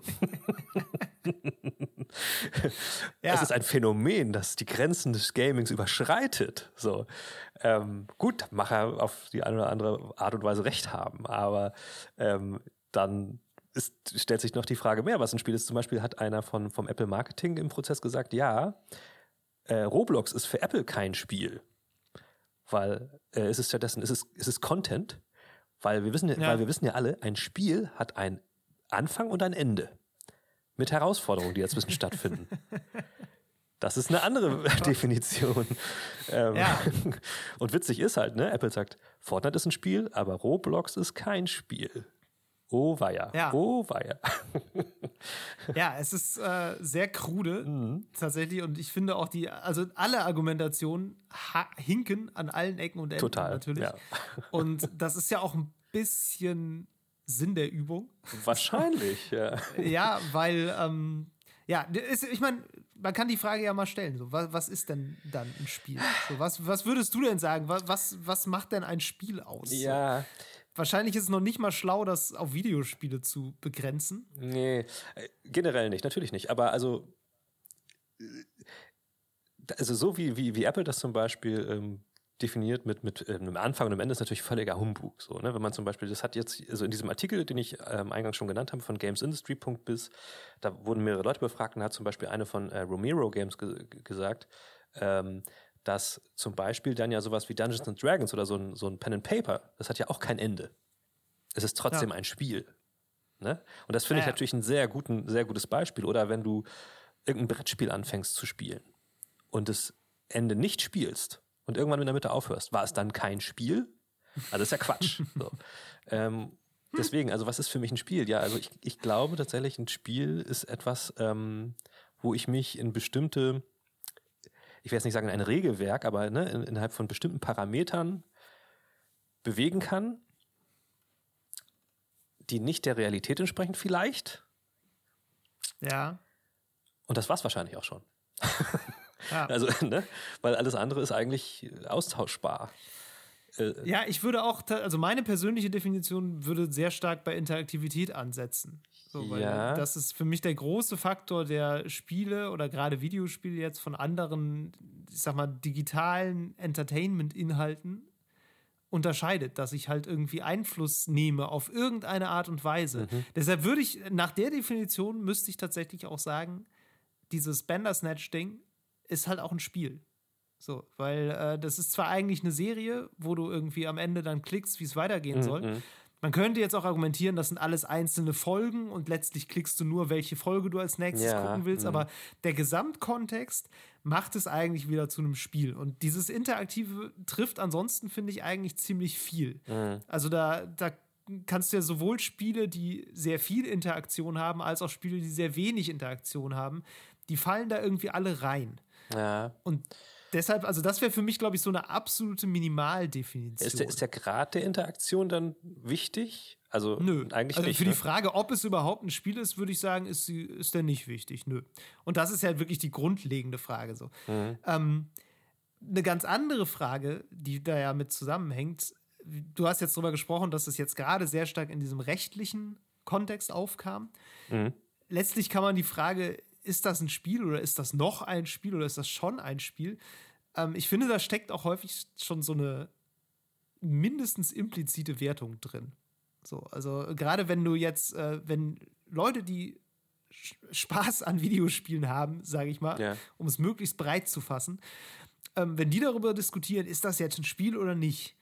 [SPEAKER 1] Ja.
[SPEAKER 2] Es ist ein Phänomen, das die Grenzen des Gamings überschreitet. So. Ähm, gut, mag er auf die eine oder andere Art und Weise recht haben, aber ähm, dann ist, stellt sich noch die Frage mehr, was ein Spiel ist. Zum Beispiel hat einer von, vom Apple Marketing im Prozess gesagt, ja, äh, Roblox ist für Apple kein Spiel, weil äh, es ist stattdessen, es ist, es ist Content, weil wir wissen ja,
[SPEAKER 1] Ja.
[SPEAKER 2] weil wir wissen ja alle, ein Spiel hat einen Anfang und ein Ende mit Herausforderungen, die dazwischen stattfinden. <laughs> Das ist eine andere <laughs> Definition. Ähm,
[SPEAKER 1] Ja. <laughs>
[SPEAKER 2] Und witzig ist halt, ne? Apple sagt, Fortnite ist ein Spiel, aber Roblox ist kein Spiel. Oh weia.
[SPEAKER 1] Ja.
[SPEAKER 2] Oh weia. <laughs>
[SPEAKER 1] Ja, es ist äh, sehr krude
[SPEAKER 2] Mhm.
[SPEAKER 1] tatsächlich und ich finde auch die, also alle Argumentationen hinken an allen Ecken und Enden
[SPEAKER 2] Total,
[SPEAKER 1] natürlich.
[SPEAKER 2] ja. <laughs>
[SPEAKER 1] Und das ist ja auch ein bisschen Sinn der Übung.
[SPEAKER 2] Wahrscheinlich, ja. <laughs>
[SPEAKER 1] Ja, weil, ähm, ja, ist, ich meine, man kann die Frage ja mal stellen. So, was, was ist denn dann ein Spiel? So, was, was würdest du denn sagen? Was, was, was macht denn ein Spiel aus?
[SPEAKER 2] Ja,
[SPEAKER 1] Wahrscheinlich ist es noch nicht mal schlau, das auf Videospiele zu begrenzen.
[SPEAKER 2] nee, äh, generell nicht, natürlich nicht. Aber also, äh, also so wie, wie, wie Apple das zum Beispiel ähm, definiert mit, mit einem Anfang und einem Ende ist natürlich völliger Humbug. So, ne? Wenn man zum Beispiel, das hat jetzt, also in diesem Artikel, den ich ähm, eingangs schon genannt habe, von gamesindustry.biz, da wurden mehrere Leute befragt und hat zum Beispiel eine von äh, Romero Games ge gesagt, ähm, dass zum Beispiel dann ja sowas wie Dungeons and Dragons oder so ein, so ein Pen and Paper, das hat ja auch kein Ende. Es ist trotzdem
[SPEAKER 1] Ja.
[SPEAKER 2] ein Spiel. Ne? Und das finde ich
[SPEAKER 1] Ja, ja.
[SPEAKER 2] natürlich ein sehr, guten, sehr gutes Beispiel. Oder wenn du irgendein Brettspiel anfängst zu spielen und das Ende nicht spielst und irgendwann in der Mitte aufhörst, war es dann kein Spiel? Also das ist ja Quatsch. <laughs> so. ähm, deswegen, also was ist für mich ein Spiel? Ja, also ich, ich glaube tatsächlich, ein Spiel ist etwas, ähm, wo ich mich in bestimmte, ich will jetzt nicht sagen in ein Regelwerk, aber ne, in, innerhalb von bestimmten Parametern bewegen kann, die nicht der Realität entsprechen vielleicht.
[SPEAKER 1] Ja.
[SPEAKER 2] Und das war's wahrscheinlich auch schon. <laughs>
[SPEAKER 1] Ja.
[SPEAKER 2] Also, ne? Weil alles andere ist eigentlich austauschbar. Äh,
[SPEAKER 1] Ja, ich würde auch, also meine persönliche Definition würde sehr stark bei Interaktivität ansetzen. So, weil
[SPEAKER 2] Ja.
[SPEAKER 1] das ist für mich der große Faktor der Spiele oder gerade Videospiele jetzt von anderen, ich sag mal, digitalen Entertainment-Inhalten unterscheidet, dass ich halt irgendwie Einfluss nehme auf irgendeine Art und Weise. Deshalb würde ich, nach der Definition müsste ich tatsächlich auch sagen, dieses Bandersnatch-Ding ist halt auch ein Spiel. So, weil äh, das ist zwar eigentlich eine Serie, wo du irgendwie am Ende dann klickst, wie es weitergehen soll. Man könnte jetzt auch argumentieren, das sind alles einzelne Folgen und letztlich klickst du nur, welche Folge du als nächstes
[SPEAKER 2] Ja,
[SPEAKER 1] gucken willst.
[SPEAKER 2] mhm.
[SPEAKER 1] Aber der Gesamtkontext macht es eigentlich wieder zu einem Spiel. Und dieses Interaktive trifft ansonsten, finde ich, eigentlich ziemlich viel. Also da, da kannst du ja sowohl Spiele, die sehr viel Interaktion haben, als auch Spiele, die sehr wenig Interaktion haben. Die fallen da irgendwie alle rein.
[SPEAKER 2] ja.
[SPEAKER 1] Und deshalb, also das wäre für mich, glaube ich, so eine absolute Minimaldefinition.
[SPEAKER 2] Ist der, ist der Grad der Interaktion dann wichtig? Also
[SPEAKER 1] Nö,
[SPEAKER 2] eigentlich
[SPEAKER 1] also
[SPEAKER 2] nicht.
[SPEAKER 1] für die
[SPEAKER 2] ne?
[SPEAKER 1] Frage, ob es überhaupt ein Spiel ist, würde ich sagen, ist, ist der nicht wichtig. Nö. Und das ist ja wirklich die grundlegende Frage. So.
[SPEAKER 2] Mhm.
[SPEAKER 1] Ähm, eine ganz andere Frage, die da ja mit zusammenhängt, du hast jetzt darüber gesprochen, dass es jetzt gerade sehr stark in diesem rechtlichen Kontext aufkam.
[SPEAKER 2] Mhm.
[SPEAKER 1] Letztlich kann man die Frage, ist das ein Spiel oder ist das noch ein Spiel oder ist das schon ein Spiel? Ähm, ich finde, da steckt auch häufig schon so eine mindestens implizite Wertung drin. So, also gerade wenn du jetzt, äh, wenn Leute, die Spaß an Videospielen haben, sage ich mal,
[SPEAKER 2] Ja.
[SPEAKER 1] um es möglichst breit zu fassen, ähm, wenn die darüber diskutieren, ist das jetzt ein Spiel oder nicht,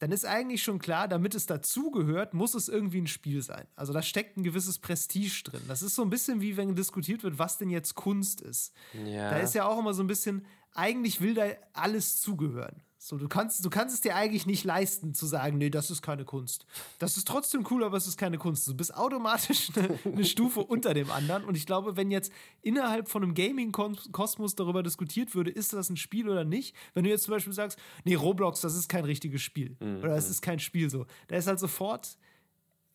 [SPEAKER 1] dann ist eigentlich schon klar, damit es dazugehört, muss es irgendwie ein Spiel sein. Also da steckt ein gewisses Prestige drin. Das ist so ein bisschen wie wenn diskutiert wird, was denn jetzt Kunst ist.
[SPEAKER 2] Ja.
[SPEAKER 1] Da ist ja auch immer so ein bisschen, eigentlich will da alles zugehören. So, du kannst, du kannst es dir eigentlich nicht leisten, zu sagen, nee, das ist keine Kunst. Das ist trotzdem cool, aber es ist keine Kunst. Du bist automatisch eine, eine Stufe unter dem anderen. Und ich glaube, wenn jetzt innerhalb von einem Gaming-Kosmos darüber diskutiert würde, ist das ein Spiel oder nicht, wenn du jetzt zum Beispiel sagst, nee, Roblox, das ist kein richtiges Spiel. Mhm. Oder das ist kein Spiel so. Da ist halt sofort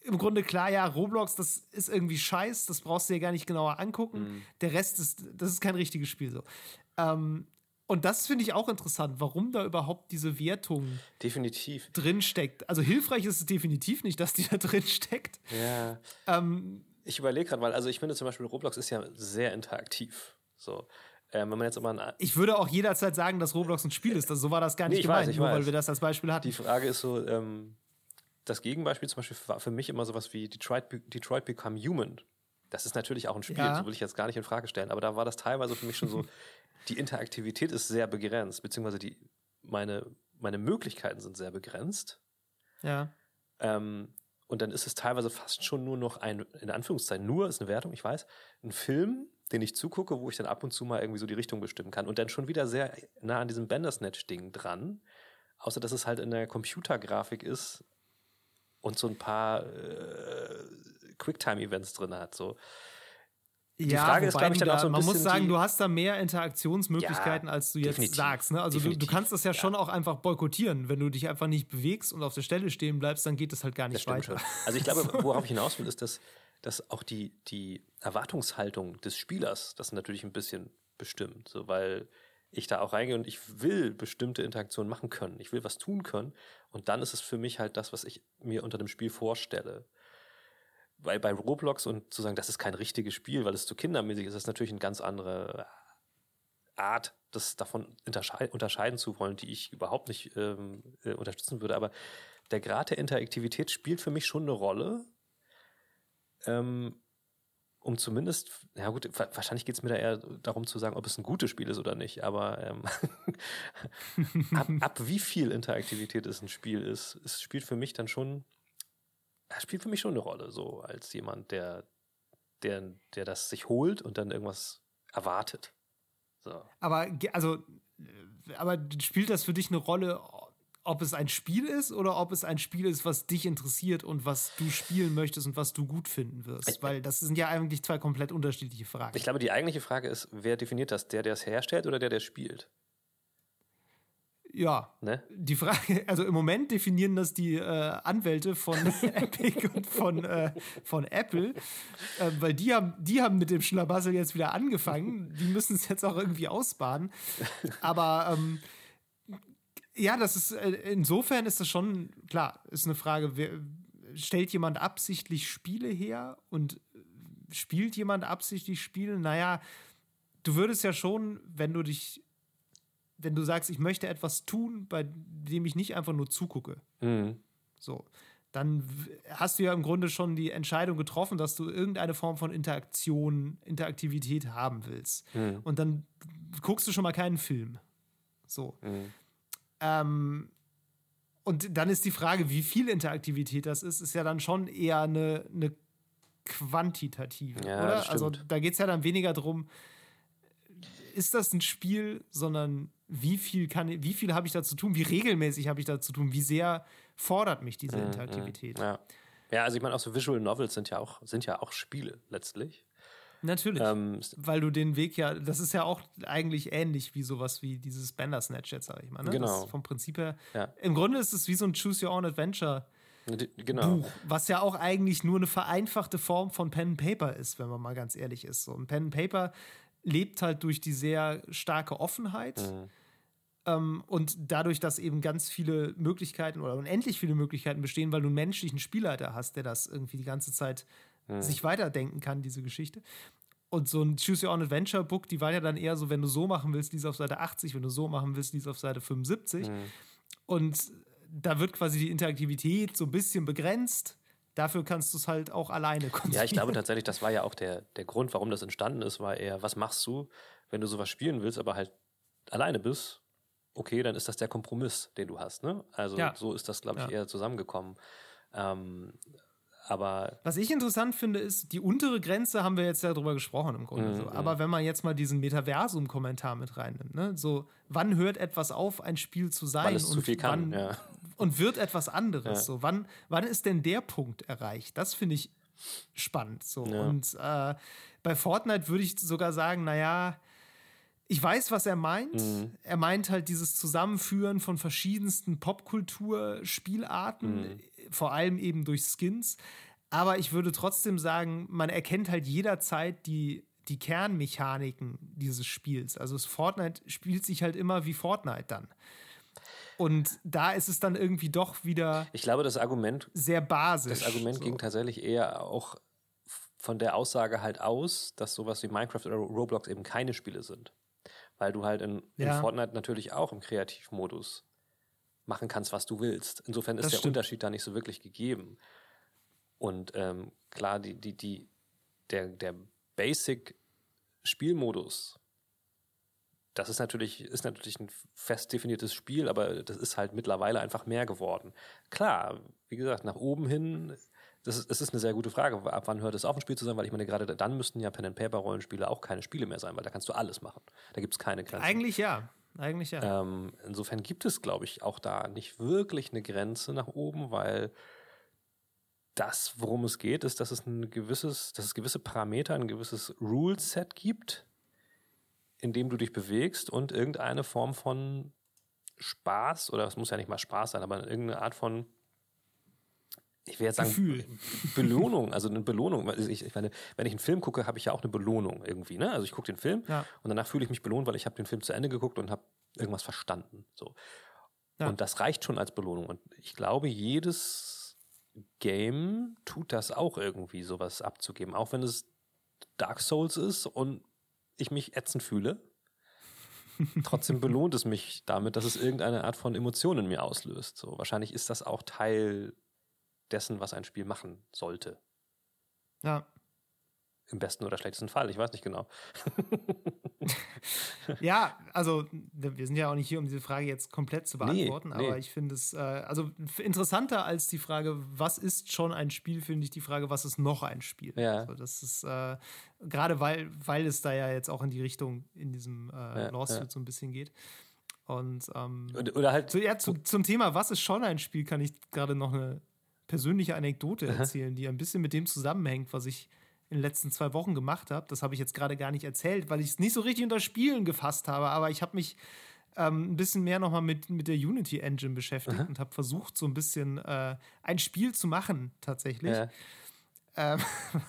[SPEAKER 1] im Grunde klar, ja, Roblox, das ist irgendwie scheiß, das brauchst du dir gar nicht genauer angucken. Mhm. Der Rest ist, das ist kein richtiges Spiel so. Ähm, und das finde ich auch interessant, warum da überhaupt diese Wertung
[SPEAKER 2] definitiv
[SPEAKER 1] drin steckt. Also hilfreich ist es definitiv nicht, dass die da <laughs> drin steckt.
[SPEAKER 2] Ja. Ähm, ich überlege gerade, weil also ich finde zum Beispiel Roblox ist ja sehr interaktiv. So. Ähm, wenn man jetzt ein,
[SPEAKER 1] ich würde auch jederzeit sagen, dass Roblox ein Spiel ist. Also so war das gar nicht nee, gemeint, weiß, nur weiß. weil wir das als Beispiel hatten.
[SPEAKER 2] Die Frage ist so, ähm, das Gegenbeispiel zum Beispiel war für mich immer sowas wie Detroit, Detroit Become Human. Das ist natürlich auch ein Spiel, ja. so will ich jetzt gar nicht in Frage stellen, aber da war das teilweise für mich schon so, <laughs> die Interaktivität ist sehr begrenzt, beziehungsweise die, meine, meine Möglichkeiten sind sehr begrenzt.
[SPEAKER 1] Ja.
[SPEAKER 2] Ähm, und dann ist es teilweise fast schon nur noch ein, in Anführungszeichen, nur ist eine Wertung, ich weiß, ein Film, den ich zugucke, wo ich dann ab und zu mal irgendwie so die Richtung bestimmen kann. Und dann schon wieder sehr nah an diesem Bandersnatch-Ding dran. Außer dass es halt in der Computergrafik ist und so ein paar äh, Quicktime-Events drin hat. So.
[SPEAKER 1] Die ja, Frage ist, glaube ich, dann da, auch so ein man bisschen. Man muss sagen, du hast da mehr Interaktionsmöglichkeiten, ja, als du jetzt sagst. Ne? Also du, du, kannst das ja, ja, schon auch einfach boykottieren. Wenn du dich einfach nicht bewegst und auf der Stelle stehen bleibst, dann geht es halt gar nicht weiter. Schon.
[SPEAKER 2] Also ich glaube, <laughs> worauf ich hinaus will, ist, dass, dass auch die, die Erwartungshaltung des Spielers das natürlich ein bisschen bestimmt. So, weil ich da auch reingehe und ich will bestimmte Interaktionen machen können. Ich will was tun können. Und dann ist es für mich halt das, was ich mir unter dem Spiel vorstelle weil bei Roblox und zu sagen, das ist kein richtiges Spiel, weil es zu kindermäßig ist, ist natürlich eine ganz andere Art, das davon unterscheiden zu wollen, die ich überhaupt nicht ähm, äh, unterstützen würde. Aber der Grad der Interaktivität spielt für mich schon eine Rolle, ähm, um zumindest, ja gut, wahrscheinlich geht es mir da eher darum zu sagen, ob es ein gutes Spiel ist oder nicht, aber ähm, <laughs> ab, ab, wie viel Interaktivität es ein Spiel ist, es spielt für mich dann schon er spielt für mich schon eine Rolle, so als jemand, der, der, der das sich holt und dann irgendwas erwartet. So.
[SPEAKER 1] Aber also, aber spielt das für dich eine Rolle, ob es ein Spiel ist oder ob es ein Spiel ist, was dich interessiert und was du spielen möchtest und was du gut finden wirst? Weil das sind ja eigentlich zwei komplett unterschiedliche Fragen.
[SPEAKER 2] Ich glaube, die eigentliche Frage ist, wer definiert das? Der, der es herstellt oder der, der es spielt?
[SPEAKER 1] Ja. Ne? Die Frage, <laughs> also im Moment definieren das die äh, Anwälte von <laughs> Epic und von, äh, von Apple, äh, weil die haben, die haben mit dem Schlabassel jetzt wieder angefangen. Die müssen es jetzt auch irgendwie ausbaden. Aber ähm, ja, das ist äh, insofern ist das schon klar, ist eine Frage, wer, stellt jemand absichtlich Spiele her und spielt jemand absichtlich Spiele? Naja, du würdest ja schon, wenn du dich wenn du sagst, ich möchte etwas tun, bei dem ich nicht einfach nur zugucke, mhm. so, dann hast du ja im Grunde schon die Entscheidung getroffen, dass du irgendeine Form von Interaktion, Interaktivität haben willst. Mhm. Und dann guckst du schon mal keinen Film. So. Mhm. Ähm, und dann ist die Frage, wie viel Interaktivität das ist, ist ja dann schon eher eine, eine quantitative, ja, oder? Also da geht es ja dann weniger darum, ist das ein Spiel, sondern wie viel kann, wie viel habe ich da zu tun, wie regelmäßig habe ich da zu tun, wie sehr fordert mich diese mhm, Interaktivität.
[SPEAKER 2] Ja. ja, also ich meine, auch so Visual Novels sind ja auch, sind ja auch Spiele letztlich.
[SPEAKER 1] Natürlich. Ähm, weil du den Weg ja, das ist ja auch eigentlich ähnlich wie sowas wie dieses Bandersnatch jetzt, sag ich mal. Ne?
[SPEAKER 2] Genau.
[SPEAKER 1] Das vom Prinzip her. Ja. Im Grunde ist es wie so ein Choose Your Own Adventure.
[SPEAKER 2] Genau. Buch,
[SPEAKER 1] was ja auch eigentlich nur eine vereinfachte Form von Pen and Paper ist, wenn man mal ganz ehrlich ist. So ein Pen and Paper lebt halt durch die sehr starke Offenheit. Mhm. Ähm, und dadurch, dass eben ganz viele Möglichkeiten oder unendlich viele Möglichkeiten bestehen, weil du einen menschlichen Spielleiter hast, der das irgendwie die ganze Zeit mhm. sich weiterdenken kann, diese Geschichte. Und so ein Choose Your Own Adventure Book, die war ja dann eher so, wenn du so machen willst, die ist auf Seite 80, wenn du so machen willst, die ist auf Seite 75. Mhm. Und da wird quasi die Interaktivität so ein bisschen begrenzt dafür kannst du es halt auch alleine konsumieren.
[SPEAKER 2] Ja, ich glaube tatsächlich, das war ja auch der, der Grund, warum das entstanden ist, war eher, was machst du, wenn du sowas spielen willst, aber halt alleine bist? Okay, dann ist das der Kompromiss, den du hast. Ne? Also ja. so ist das, glaube ich, ja. eher zusammengekommen. Ähm, Aber
[SPEAKER 1] Was ich interessant finde, ist, die untere Grenze haben wir jetzt ja drüber gesprochen im Grunde.
[SPEAKER 2] Mhm,
[SPEAKER 1] so. Aber wenn man jetzt mal diesen Metaversum-Kommentar mit reinnimmt, ne? so, wann hört etwas auf, ein Spiel zu sein?
[SPEAKER 2] weil es zu viel kann.
[SPEAKER 1] wann,
[SPEAKER 2] Ja.
[SPEAKER 1] und wird etwas anderes.
[SPEAKER 2] Ja.
[SPEAKER 1] So, wann, wann ist denn der Punkt erreicht? Das finde ich spannend. So.
[SPEAKER 2] Ja.
[SPEAKER 1] Und äh, bei Fortnite würde ich sogar sagen, naja, ich weiß, was er meint.
[SPEAKER 2] Mhm.
[SPEAKER 1] Er meint halt dieses Zusammenführen von verschiedensten Popkultur-Spielarten,
[SPEAKER 2] Mhm.
[SPEAKER 1] Vor allem eben durch Skins. Aber ich würde trotzdem sagen, man erkennt halt jederzeit die, die Kernmechaniken dieses Spiels. Also das Fortnite spielt sich halt immer wie Fortnite dann. Und da ist es dann irgendwie doch wieder
[SPEAKER 2] Ich glaube, das Argument,
[SPEAKER 1] sehr basisch.
[SPEAKER 2] das Argument
[SPEAKER 1] so.
[SPEAKER 2] ging tatsächlich eher auch von der Aussage halt aus, dass sowas wie Minecraft oder Roblox eben keine Spiele sind. Weil du halt in,
[SPEAKER 1] Ja.
[SPEAKER 2] in Fortnite natürlich auch im Kreativmodus machen kannst, was du willst. Insofern ist
[SPEAKER 1] Das
[SPEAKER 2] der
[SPEAKER 1] stimmt.
[SPEAKER 2] Unterschied da nicht so wirklich gegeben. Und ähm, klar, die, die, die, der, der Basic-Spielmodus, das ist natürlich, ist natürlich ein fest definiertes Spiel, aber das ist halt mittlerweile einfach mehr geworden. Klar, wie gesagt, nach oben hin, das ist, das ist eine sehr gute Frage. Ab wann hört es auf, ein Spiel zu sein? Weil ich meine, gerade dann müssten ja Pen-and-Paper-Rollenspiele auch keine Spiele mehr sein, weil da kannst du alles machen. Da gibt es keine Grenzen.
[SPEAKER 1] Eigentlich ja. Eigentlich ja.
[SPEAKER 2] Ähm, insofern gibt es, glaube ich, auch da nicht wirklich eine Grenze nach oben, weil das, worum es geht, ist, dass es ein gewisses, dass es gewisse Parameter, ein gewisses Rule-Set gibt, in dem du dich bewegst und irgendeine Form von Spaß, oder es muss ja nicht mal Spaß sein, aber irgendeine Art von ich will jetzt sagen,
[SPEAKER 1] Gefühl.
[SPEAKER 2] Belohnung, also eine Belohnung. <laughs> Ich, ich meine, wenn ich einen Film gucke, habe ich ja auch eine Belohnung irgendwie. Ne? Also ich gucke den Film
[SPEAKER 1] Ja.
[SPEAKER 2] und danach fühle ich mich belohnt, weil ich habe den Film zu Ende geguckt und habe irgendwas verstanden. So.
[SPEAKER 1] Ja.
[SPEAKER 2] Und das reicht schon als Belohnung. Und ich glaube, jedes Game tut das auch irgendwie, sowas abzugeben. Auch wenn es Dark Souls ist und ich mich ätzend fühle. <laughs> Trotzdem belohnt es mich damit, dass es irgendeine Art von Emotion in mir auslöst. So, wahrscheinlich ist das auch Teil dessen, was ein Spiel machen sollte.
[SPEAKER 1] Ja.
[SPEAKER 2] Im besten oder schlechtesten Fall. Ich weiß nicht genau. <laughs>
[SPEAKER 1] Ja, also wir sind ja auch nicht hier, um diese Frage jetzt komplett zu
[SPEAKER 2] Nee,
[SPEAKER 1] beantworten,
[SPEAKER 2] nee.
[SPEAKER 1] aber ich finde es, äh, also interessanter als die Frage, was ist schon ein Spiel, finde ich die Frage, was ist noch ein Spiel?
[SPEAKER 2] Ja.
[SPEAKER 1] Also das ist, äh, gerade weil, weil es da ja jetzt auch in die Richtung in diesem äh,
[SPEAKER 2] Ja,
[SPEAKER 1] Lawsuit
[SPEAKER 2] ja.
[SPEAKER 1] so ein bisschen geht. Und ähm,
[SPEAKER 2] Oder, oder halt.
[SPEAKER 1] so, ja, zu, zum Thema, was ist schon ein Spiel, kann ich gerade noch eine persönliche Anekdote erzählen, die ein bisschen mit dem zusammenhängt, was ich in den letzten zwei Wochen gemacht habe. Das habe ich jetzt gerade gar nicht erzählt, weil ich es nicht so richtig unter Spielen gefasst habe, aber ich habe mich ähm, ein bisschen mehr nochmal mit, mit der Unity Engine beschäftigt und habe versucht, so ein bisschen äh, ein Spiel zu machen, tatsächlich.
[SPEAKER 2] Ja.
[SPEAKER 1] Ähm,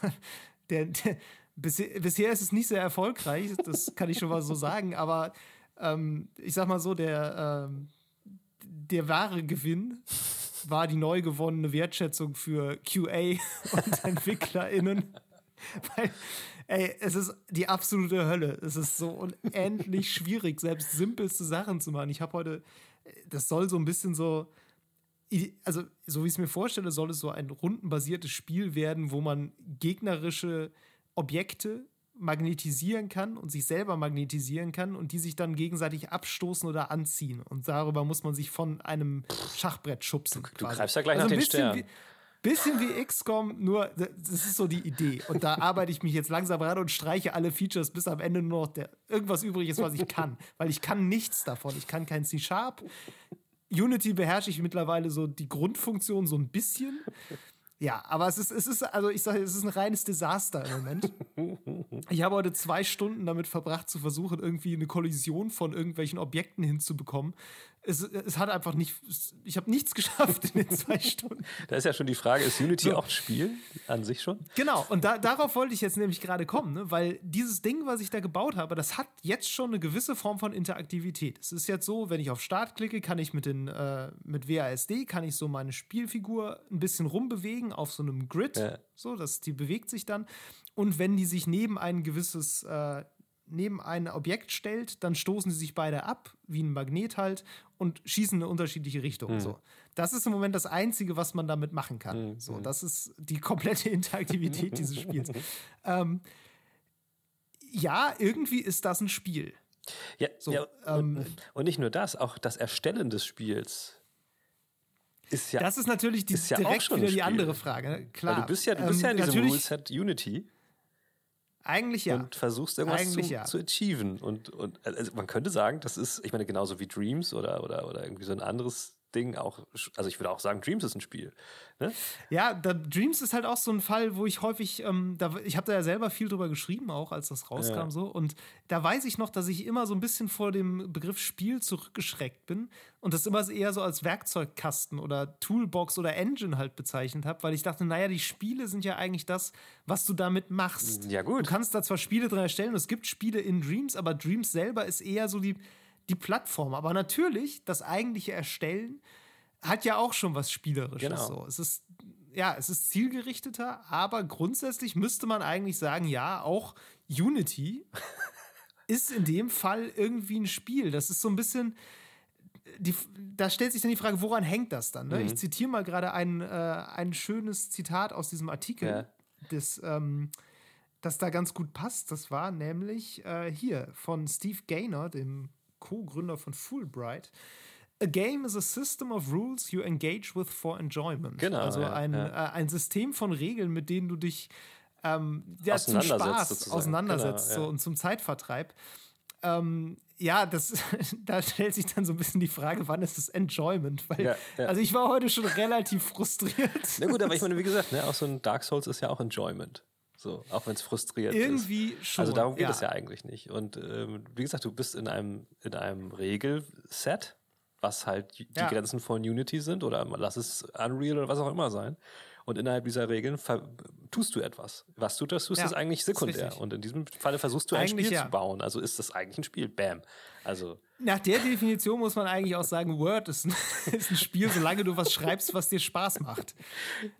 [SPEAKER 1] <laughs> der, der, bisher, bisher ist es nicht sehr erfolgreich, das kann ich schon mal so sagen, aber ähm, ich sag mal so, der, ähm, der wahre Gewinn war die neu gewonnene Wertschätzung für QA <laughs> und EntwicklerInnen. Weil, ey, es ist die absolute Hölle. Es ist so unendlich schwierig, selbst simpelste Sachen zu machen. Ich habe heute, das soll so ein bisschen so, also so wie ich es mir vorstelle, soll es so ein rundenbasiertes Spiel werden, wo man gegnerische Objekte magnetisieren kann und sich selber magnetisieren kann und die sich dann gegenseitig abstoßen oder anziehen. Und darüber muss man sich von einem Schachbrett schubsen.
[SPEAKER 2] Du greifst ja gleich nach
[SPEAKER 1] ein
[SPEAKER 2] den Sternen.
[SPEAKER 1] Wie, bisschen wie XCOM, nur das ist so die Idee. Und da arbeite ich mich jetzt langsam ran und streiche alle Features, bis am Ende nur noch der, irgendwas übrig ist, was ich kann. Weil ich kann nichts davon. Ich kann kein C-Sharp. Unity beherrsche ich mittlerweile so die Grundfunktion so ein bisschen. Ja, aber es ist, es ist, also ich sage, es ist ein reines Desaster im Moment. <laughs> Ich habe heute zwei Stunden damit verbracht, zu versuchen, irgendwie eine Kollision von irgendwelchen Objekten hinzubekommen. Es, es hat einfach nicht, ich habe nichts <laughs> geschafft in den zwei Stunden.
[SPEAKER 2] Da ist ja schon die Frage, ist Unity auch ein Spiel an sich schon?
[SPEAKER 1] Genau, und da, darauf wollte ich jetzt nämlich gerade kommen, ne? weil dieses Ding, was ich da gebaut habe, das hat jetzt schon eine gewisse Form von Interaktivität. Es ist jetzt so, wenn ich auf Start klicke, kann ich mit, den, äh, mit WASD, kann ich so meine Spielfigur ein bisschen rumbewegen auf so einem Grid,
[SPEAKER 2] Ja.
[SPEAKER 1] so, dass die bewegt sich dann. Und wenn die sich neben ein gewisses, äh, neben ein Objekt stellt, dann stoßen sie sich beide ab, wie ein Magnet halt, und schießen in eine unterschiedliche Richtung. So. Das ist im Moment das Einzige, was man damit machen kann. So, das ist die komplette <laughs> Interaktivität dieses Spiels. Ähm, ja, irgendwie ist das ein Spiel.
[SPEAKER 2] Ja,
[SPEAKER 1] So,
[SPEAKER 2] ja
[SPEAKER 1] ähm,
[SPEAKER 2] und, nicht nur das, auch das Erstellen des Spiels
[SPEAKER 1] ist ja, das ist natürlich die, ist ja direkt wieder die andere Frage. Ne? Klar.
[SPEAKER 2] Weil du bist ja, du bist ähm, ja in diesem Ruleset Unity.
[SPEAKER 1] Eigentlich ja.
[SPEAKER 2] Und versuchst irgendwas zu, ja. zu achieven. Und, und also man könnte sagen, das ist, ich meine, genauso wie Dreams oder, oder, oder irgendwie so ein anderes Ding auch, also ich würde auch sagen, Dreams ist ein Spiel. Ne?
[SPEAKER 1] Ja, da, Dreams ist halt auch so ein Fall, wo ich häufig, ähm, da, ich habe da ja selber viel drüber geschrieben, auch als das rauskam ja. so. Und da weiß ich noch, dass ich immer so ein bisschen vor dem Begriff Spiel zurückgeschreckt bin und das immer eher so als Werkzeugkasten oder Toolbox oder Engine halt bezeichnet habe, weil ich dachte, naja, die Spiele sind ja eigentlich das, was du damit machst.
[SPEAKER 2] Ja, gut.
[SPEAKER 1] Du kannst da zwar Spiele drin erstellen, es gibt Spiele in Dreams, aber Dreams selber ist eher so die die Plattform. Aber natürlich, das eigentliche Erstellen hat ja auch schon was Spielerisches. Genau. So. Es ist, ja, es ist zielgerichteter, aber grundsätzlich müsste man eigentlich sagen, ja, auch Unity <laughs> ist in dem Fall irgendwie ein Spiel. Das ist so ein bisschen. Die, da stellt sich dann die Frage, woran hängt das dann? Ne? Mhm. Ich zitiere mal gerade ein, äh, ein schönes Zitat aus diesem Artikel, ja. des, ähm, das da ganz gut passt. Das war nämlich äh, hier von Steve Gaynor, dem Co-Gründer von Fulbright. A game is a system of rules you engage with for enjoyment.
[SPEAKER 2] Genau.
[SPEAKER 1] Also ein,
[SPEAKER 2] ja.
[SPEAKER 1] Äh, ein System von Regeln, mit denen du dich ähm, ja, zum Spaß sozusagen. auseinandersetzt genau, ja. so, und zum Zeitvertreib. Ähm, ja, das, <laughs> da stellt sich dann so ein bisschen die Frage, wann ist das Enjoyment? Weil, ja, ja. Also ich war heute schon relativ frustriert.
[SPEAKER 2] Na gut, aber ich meine, wie <laughs> gesagt, ne, auch so ein Dark Souls ist ja auch Enjoyment. So, auch wenn es frustriert
[SPEAKER 1] Irgendwie
[SPEAKER 2] ist.
[SPEAKER 1] schon.
[SPEAKER 2] Also darum geht ja. es ja eigentlich nicht. Und ähm, wie gesagt, du bist in einem, in einem Regelset, was halt die ja. Grenzen von Unity sind oder lass es Unreal oder was auch immer sein. Und innerhalb dieser Regeln tust du etwas. Was du das tust, ja, ist eigentlich sekundär. Ist und in diesem Falle versuchst du ein eigentlich Spiel ja. zu bauen. Also ist das eigentlich ein Spiel. Bam. Also.
[SPEAKER 1] Nach der Definition muss man eigentlich auch sagen, Word ist ein, <laughs> ist ein Spiel, solange du was schreibst, was dir Spaß macht.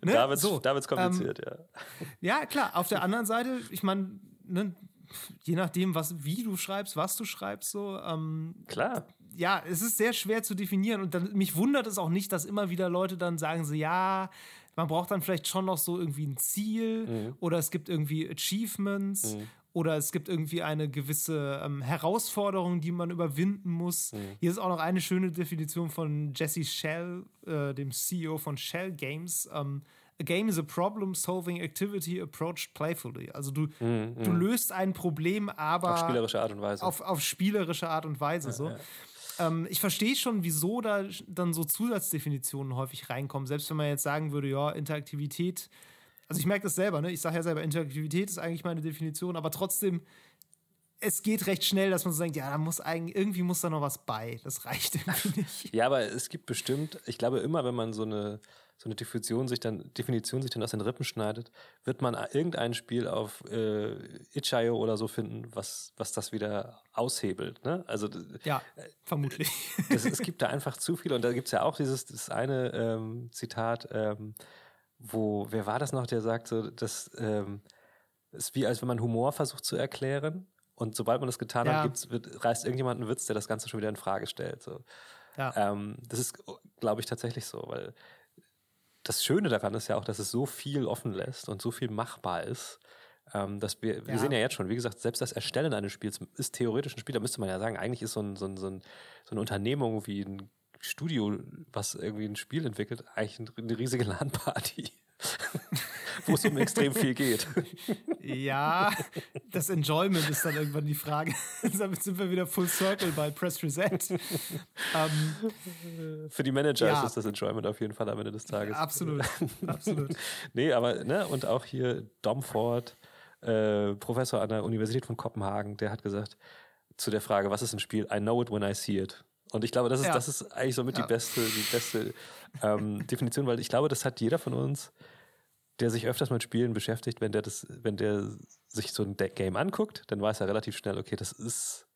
[SPEAKER 2] Ne? Da wird es so, kompliziert, ähm,
[SPEAKER 1] ja. Ja, klar. Auf der anderen Seite, ich meine, ne, je nachdem, was, wie du schreibst, was du schreibst, so. Ähm,
[SPEAKER 2] klar
[SPEAKER 1] ja, es ist sehr schwer zu definieren und dann, mich wundert es auch nicht, dass immer wieder Leute dann sagen so, ja, man braucht dann vielleicht schon noch so irgendwie ein Ziel mhm. oder es gibt irgendwie Achievements mhm. oder es gibt irgendwie eine gewisse ähm, Herausforderung, die man überwinden muss. Mhm. Hier ist auch noch eine schöne Definition von Jesse Shell, äh, dem CEO von Shell Games. Ähm, A game is a problem-solving activity approached playfully. Also du, mhm, du mhm. löst ein Problem, aber
[SPEAKER 2] auf spielerische Art und Weise.
[SPEAKER 1] Auf, auf spielerische Art und Weise. Ja, so. Ja. Ähm, ich verstehe schon, wieso da dann so Zusatzdefinitionen häufig reinkommen. Selbst wenn man jetzt sagen würde, ja, Interaktivität. Also ich merke das selber, ne? Ich sage ja selber, Interaktivität ist eigentlich meine Definition, aber trotzdem, es geht recht schnell, dass man so denkt, ja, da muss eigentlich, irgendwie muss da noch was bei. Das reicht irgendwie <laughs> nicht.
[SPEAKER 2] Ja, aber es gibt bestimmt, ich glaube immer, wenn man so eine so eine Definition sich dann, Definition sich dann aus den Rippen schneidet, wird man irgendein Spiel auf äh, itch.io oder so finden, was, was das wieder aushebelt. Ne? Also,
[SPEAKER 1] ja, vermutlich. <laughs>
[SPEAKER 2] Das, es gibt da einfach zu viel und da gibt es ja auch dieses das eine ähm, Zitat, ähm, wo, wer war das noch, der sagt so, das ähm, ist wie, als wenn man Humor versucht zu erklären und sobald man das getan ja. hat, gibt's, wird, reißt irgendjemand einen Witz, der das Ganze schon wieder in Frage stellt. So. Ja. Ähm, das ist, glaube ich, tatsächlich so, weil das Schöne daran ist ja auch, dass es so viel offen lässt und so viel machbar ist. Ähm, dass wir, wir sehen ja jetzt schon, wie gesagt, selbst das Erstellen eines Spiels ist theoretisch ein Spiel, da müsste man ja sagen, eigentlich ist so, ein, so, ein, so, ein, so eine Unternehmung wie ein Studio, was irgendwie ein Spiel entwickelt, eigentlich eine riesige <laughs> LAN-Party. Wo es um extrem viel geht. <laughs>
[SPEAKER 1] Ja, das Enjoyment ist dann irgendwann die Frage. <laughs> Damit sind wir wieder full circle bei Press Reset.
[SPEAKER 2] Ähm, Für die Manager ja. ist es das Enjoyment auf jeden Fall am Ende des Tages.
[SPEAKER 1] Ja, absolut, absolut. <laughs>
[SPEAKER 2] nee, aber, ne, und auch hier Dom Ford, äh, Professor an der Universität von Kopenhagen, der hat gesagt, zu der Frage, was ist ein Spiel? I know it when I see it. Und ich glaube, das ist, ja. das ist eigentlich somit ja. die beste, die beste ähm, Definition, weil ich glaube, das hat jeder von uns der sich öfters mit Spielen beschäftigt, wenn der das, wenn der sich so ein Game anguckt, dann weiß er relativ schnell, okay, das ist,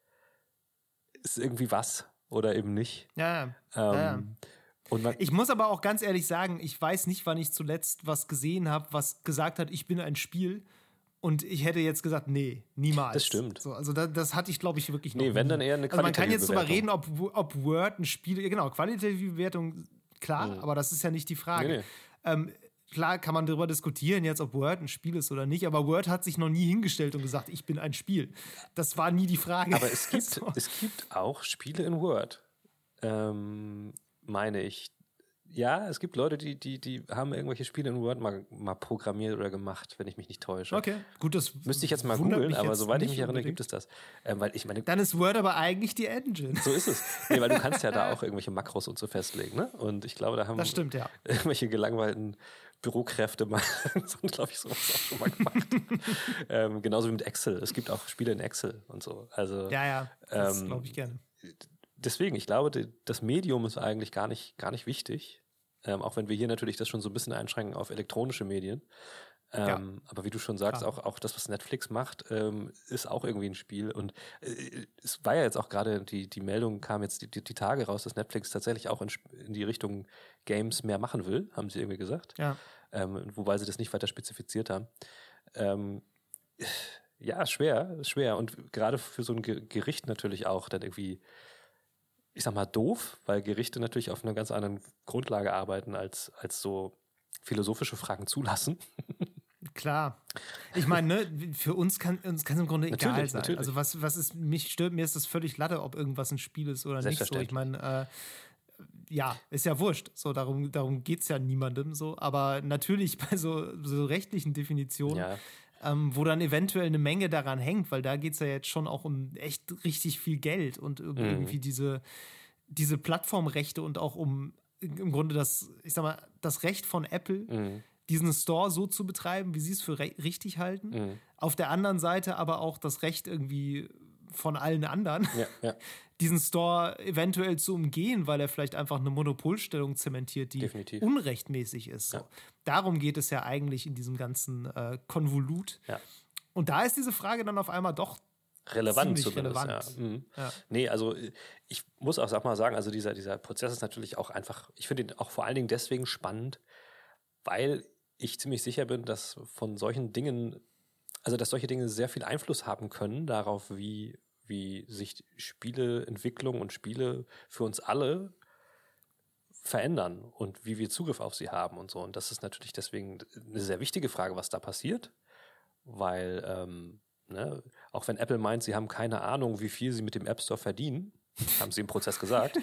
[SPEAKER 2] ist irgendwie was oder eben nicht.
[SPEAKER 1] Ja, ähm, ja. Ich muss aber auch ganz ehrlich sagen, ich weiß nicht, wann ich zuletzt was gesehen habe, was gesagt hat, ich bin ein Spiel. Und ich hätte jetzt gesagt, nee, niemals.
[SPEAKER 2] Das stimmt.
[SPEAKER 1] So, also das, das, hatte ich, glaube ich, wirklich noch. Nee,
[SPEAKER 2] wenn dann eher eine
[SPEAKER 1] qualitative also Man kann jetzt darüber reden, ob, ob Word ein Spiel, genau, qualitative Bewertung, klar, mhm. aber das ist ja nicht die Frage. Nee, nee. Ähm, klar kann man darüber diskutieren, jetzt ob Word ein Spiel ist oder nicht, aber Word hat sich noch nie hingestellt und gesagt, ich bin ein Spiel. Das war nie die Frage.
[SPEAKER 2] Aber es gibt, <laughs> so. es gibt auch Spiele in Word, ähm, meine ich. ja, es gibt Leute, die, die, die haben irgendwelche Spiele in Word mal, mal programmiert oder gemacht, wenn ich mich nicht täusche.
[SPEAKER 1] Okay, gut, das
[SPEAKER 2] müsste ich jetzt mal googeln, aber soweit ich mich erinnere, gibt es das. Ähm, weil ich meine,
[SPEAKER 1] Dann ist Word aber eigentlich die Engine.
[SPEAKER 2] So ist es. Nee, weil du kannst ja da <laughs> auch irgendwelche Makros und so festlegen, ne? Und ich glaube, da haben
[SPEAKER 1] das stimmt, ja.
[SPEAKER 2] irgendwelche gelangweilten Bürokräfte mal, <laughs> so, glaube ich, sowas auch schon mal gemacht. <laughs> ähm, genauso wie mit Excel. Es gibt auch Spiele in Excel und so. Also,
[SPEAKER 1] ja, ja, das
[SPEAKER 2] ähm,
[SPEAKER 1] glaube ich gerne.
[SPEAKER 2] Deswegen, ich glaube, das Medium ist eigentlich gar nicht, gar nicht wichtig. Ähm, auch wenn wir hier natürlich das schon so ein bisschen einschränken auf elektronische Medien. Ähm, ja. Aber wie du schon sagst, auch, auch das, was Netflix macht, ähm, ist auch irgendwie ein Spiel. Und äh, es war ja jetzt auch gerade, die, die Meldung kam jetzt die, die, die Tage raus, dass Netflix tatsächlich auch in, in, die Richtung Games mehr machen will, haben sie irgendwie gesagt.
[SPEAKER 1] Ja.
[SPEAKER 2] Ähm, wobei sie das nicht weiter spezifiziert haben. Ähm, ja, schwer, schwer. Und gerade für so ein Gericht natürlich auch dann irgendwie ich sag mal, doof, weil Gerichte natürlich auf einer ganz anderen Grundlage arbeiten, als, als so philosophische Fragen zulassen. <laughs>
[SPEAKER 1] Klar. Ich meine, ne, für uns kann uns kann es im Grunde egal
[SPEAKER 2] natürlich,
[SPEAKER 1] sein.
[SPEAKER 2] Natürlich.
[SPEAKER 1] Also was, was ist, mich stört, mir ist das völlig latte, ob irgendwas ein Spiel ist oder nicht so. Ich meine, äh, ja, ist ja wurscht. So, darum, darum geht es ja niemandem so. Aber natürlich <laughs> bei so, so rechtlichen Definitionen
[SPEAKER 2] ja
[SPEAKER 1] ähm, wo dann eventuell eine Menge daran hängt, weil da geht es ja jetzt schon auch um echt richtig viel Geld und
[SPEAKER 2] Mhm.
[SPEAKER 1] irgendwie mhm. diese, diese Plattformrechte und auch um im Grunde das, ich sag mal, das Recht von Apple,
[SPEAKER 2] mhm.
[SPEAKER 1] Diesen Store so zu betreiben, wie sie es für richtig halten.
[SPEAKER 2] Mhm.
[SPEAKER 1] Auf der anderen Seite aber auch das Recht irgendwie von allen anderen,
[SPEAKER 2] ja, ja. <laughs>
[SPEAKER 1] diesen Store eventuell zu umgehen, weil er vielleicht einfach eine Monopolstellung zementiert, die
[SPEAKER 2] Definitiv.
[SPEAKER 1] unrechtmäßig ist. So.
[SPEAKER 2] Ja.
[SPEAKER 1] Darum geht es ja eigentlich in diesem ganzen äh, Konvolut. Und da ist diese Frage dann auf einmal doch
[SPEAKER 2] relevant
[SPEAKER 1] zumindest.
[SPEAKER 2] Relevant. Ja. Mhm. Ja. Nee, also ich muss auch sag mal sagen, also dieser, dieser Prozess ist natürlich auch einfach, ich finde ihn auch vor allen Dingen deswegen spannend, weil ich ziemlich sicher bin, dass von solchen Dingen, also dass solche Dinge sehr viel Einfluss haben können darauf, wie, wie sich Spieleentwicklung und Spiele für uns alle verändern und wie wir Zugriff auf sie haben und so. Und das ist natürlich deswegen eine sehr wichtige Frage, was da passiert, weil ähm, ne, auch wenn Apple meint, sie haben keine Ahnung, wie viel sie mit dem App Store verdienen, haben sie im Prozess gesagt,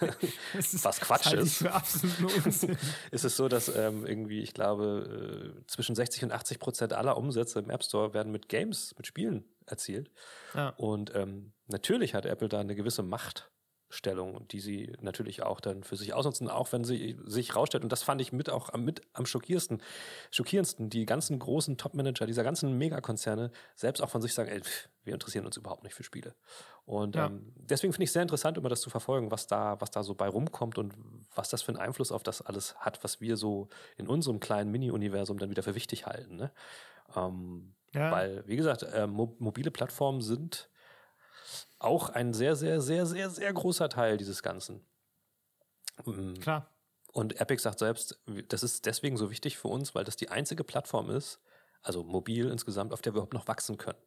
[SPEAKER 2] <laughs> was Quatsch ist, <laughs> ist es so, dass ähm, irgendwie, ich glaube, äh, zwischen 60 und 80 Prozent aller Umsätze im App Store werden mit Games, mit Spielen erzielt.
[SPEAKER 1] Ja.
[SPEAKER 2] Und ähm, natürlich hat Apple da eine gewisse Macht Stellung, die sie natürlich auch dann für sich ausnutzen, auch wenn sie sich rausstellt. Und das fand ich mit auch am, mit am schockierendsten, schockierendsten, die ganzen großen Top-Manager dieser ganzen Megakonzerne selbst auch von sich sagen, ey, wir interessieren uns überhaupt nicht für Spiele. Und
[SPEAKER 1] Ja.
[SPEAKER 2] ähm, deswegen finde ich es sehr interessant, immer das zu verfolgen, was da, was da so bei rumkommt und was das für einen Einfluss auf das alles hat, was wir so in unserem kleinen Mini-Universum dann wieder für wichtig halten. Ne? Ähm,
[SPEAKER 1] Ja.
[SPEAKER 2] Weil, wie gesagt, äh, mo mobile Plattformen sind auch ein sehr, sehr, sehr, sehr, sehr großer Teil dieses Ganzen. Mm,
[SPEAKER 1] Klar.
[SPEAKER 2] Und Epic sagt selbst, das ist deswegen so wichtig für uns, weil das die einzige Plattform ist, also mobil insgesamt, auf der wir überhaupt noch wachsen können.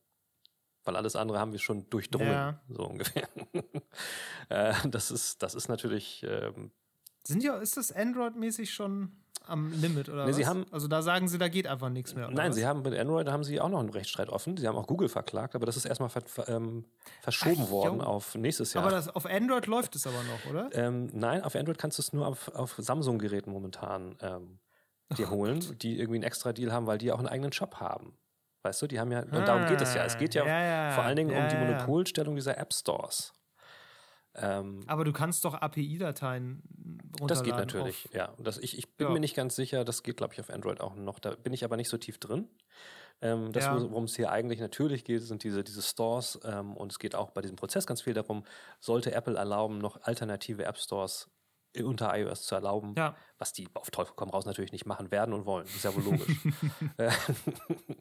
[SPEAKER 2] Weil alles andere haben wir schon durchdrungen,
[SPEAKER 1] Ja.
[SPEAKER 2] so ungefähr. <laughs> äh, das, ist, das ist natürlich, ähm,
[SPEAKER 1] Sind ja, ist das Android-mäßig schon am Limit oder
[SPEAKER 2] Nee,
[SPEAKER 1] was?
[SPEAKER 2] sie haben-
[SPEAKER 1] also da sagen sie, da geht einfach nichts mehr. Oder
[SPEAKER 2] nein,
[SPEAKER 1] was?
[SPEAKER 2] sie haben mit Android haben sie auch noch einen Rechtsstreit offen. Sie haben auch Google verklagt, aber das ist erstmal ver ähm, verschoben
[SPEAKER 1] Ach,
[SPEAKER 2] worden
[SPEAKER 1] jo.
[SPEAKER 2] auf nächstes Jahr.
[SPEAKER 1] Aber das, auf Android läuft es aber noch, oder?
[SPEAKER 2] Ähm, nein, auf Android kannst du es nur auf, auf Samsung-Geräten momentan ähm, dir holen, die irgendwie einen extra Deal haben, weil die auch einen eigenen Shop haben. Weißt du, die haben ja, und darum geht es ja. Es geht ja,
[SPEAKER 1] Ah, Ja, ja,
[SPEAKER 2] vor allen Dingen
[SPEAKER 1] ja,
[SPEAKER 2] um die. Monopolstellung dieser App-Stores. Ähm,
[SPEAKER 1] Aber du kannst doch API-Dateien runterladen.
[SPEAKER 2] das geht natürlich,
[SPEAKER 1] auf-
[SPEAKER 2] ja. Das, ich, ich bin
[SPEAKER 1] Ja.
[SPEAKER 2] mir nicht ganz sicher, das geht, glaube ich, auf Android auch noch. Da bin ich aber nicht so tief drin. Ähm, das,
[SPEAKER 1] Ja.
[SPEAKER 2] worum es hier eigentlich natürlich geht, sind diese, diese Stores. Ähm, und es geht auch bei diesem Prozess ganz viel darum, sollte Apple erlauben, noch alternative App-Stores unter iOS zu erlauben,
[SPEAKER 1] Ja.
[SPEAKER 2] was die auf Teufel komm raus natürlich nicht machen werden und wollen. Ist ja wohl logisch. Äh, <laughs>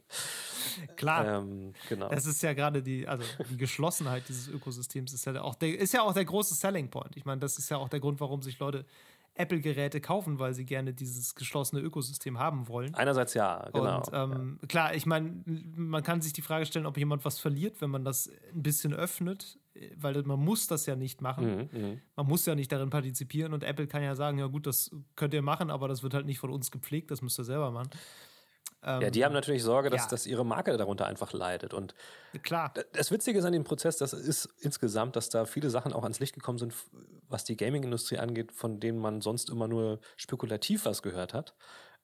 [SPEAKER 2] <laughs>
[SPEAKER 1] Klar.
[SPEAKER 2] ähm, genau.
[SPEAKER 1] Das ist ja gerade die, also die Geschlossenheit dieses Ökosystems ist ja auch der, ist ja auch der große Selling Point. Ich meine, das ist ja auch der Grund, warum sich Leute Apple-Geräte kaufen, weil sie gerne dieses geschlossene Ökosystem haben wollen.
[SPEAKER 2] Einerseits ja, genau.
[SPEAKER 1] Und ähm, klar, ich meine, man kann sich die Frage stellen, ob jemand was verliert, wenn man das ein bisschen öffnet, weil man muss das ja nicht machen.
[SPEAKER 2] Mhm, mhm.
[SPEAKER 1] Man muss ja nicht darin partizipieren und Apple kann ja sagen, ja gut, das könnt ihr machen, aber das wird halt nicht von uns gepflegt, das müsst ihr selber machen.
[SPEAKER 2] Ähm, ja, die haben natürlich Sorge, dass, ja. dass ihre Marke darunter einfach leidet. Und
[SPEAKER 1] klar.
[SPEAKER 2] Das Witzige ist an dem Prozess, das ist insgesamt, dass da viele Sachen auch ans Licht gekommen sind, was die Gaming-Industrie angeht, von denen man sonst immer nur spekulativ was gehört hat.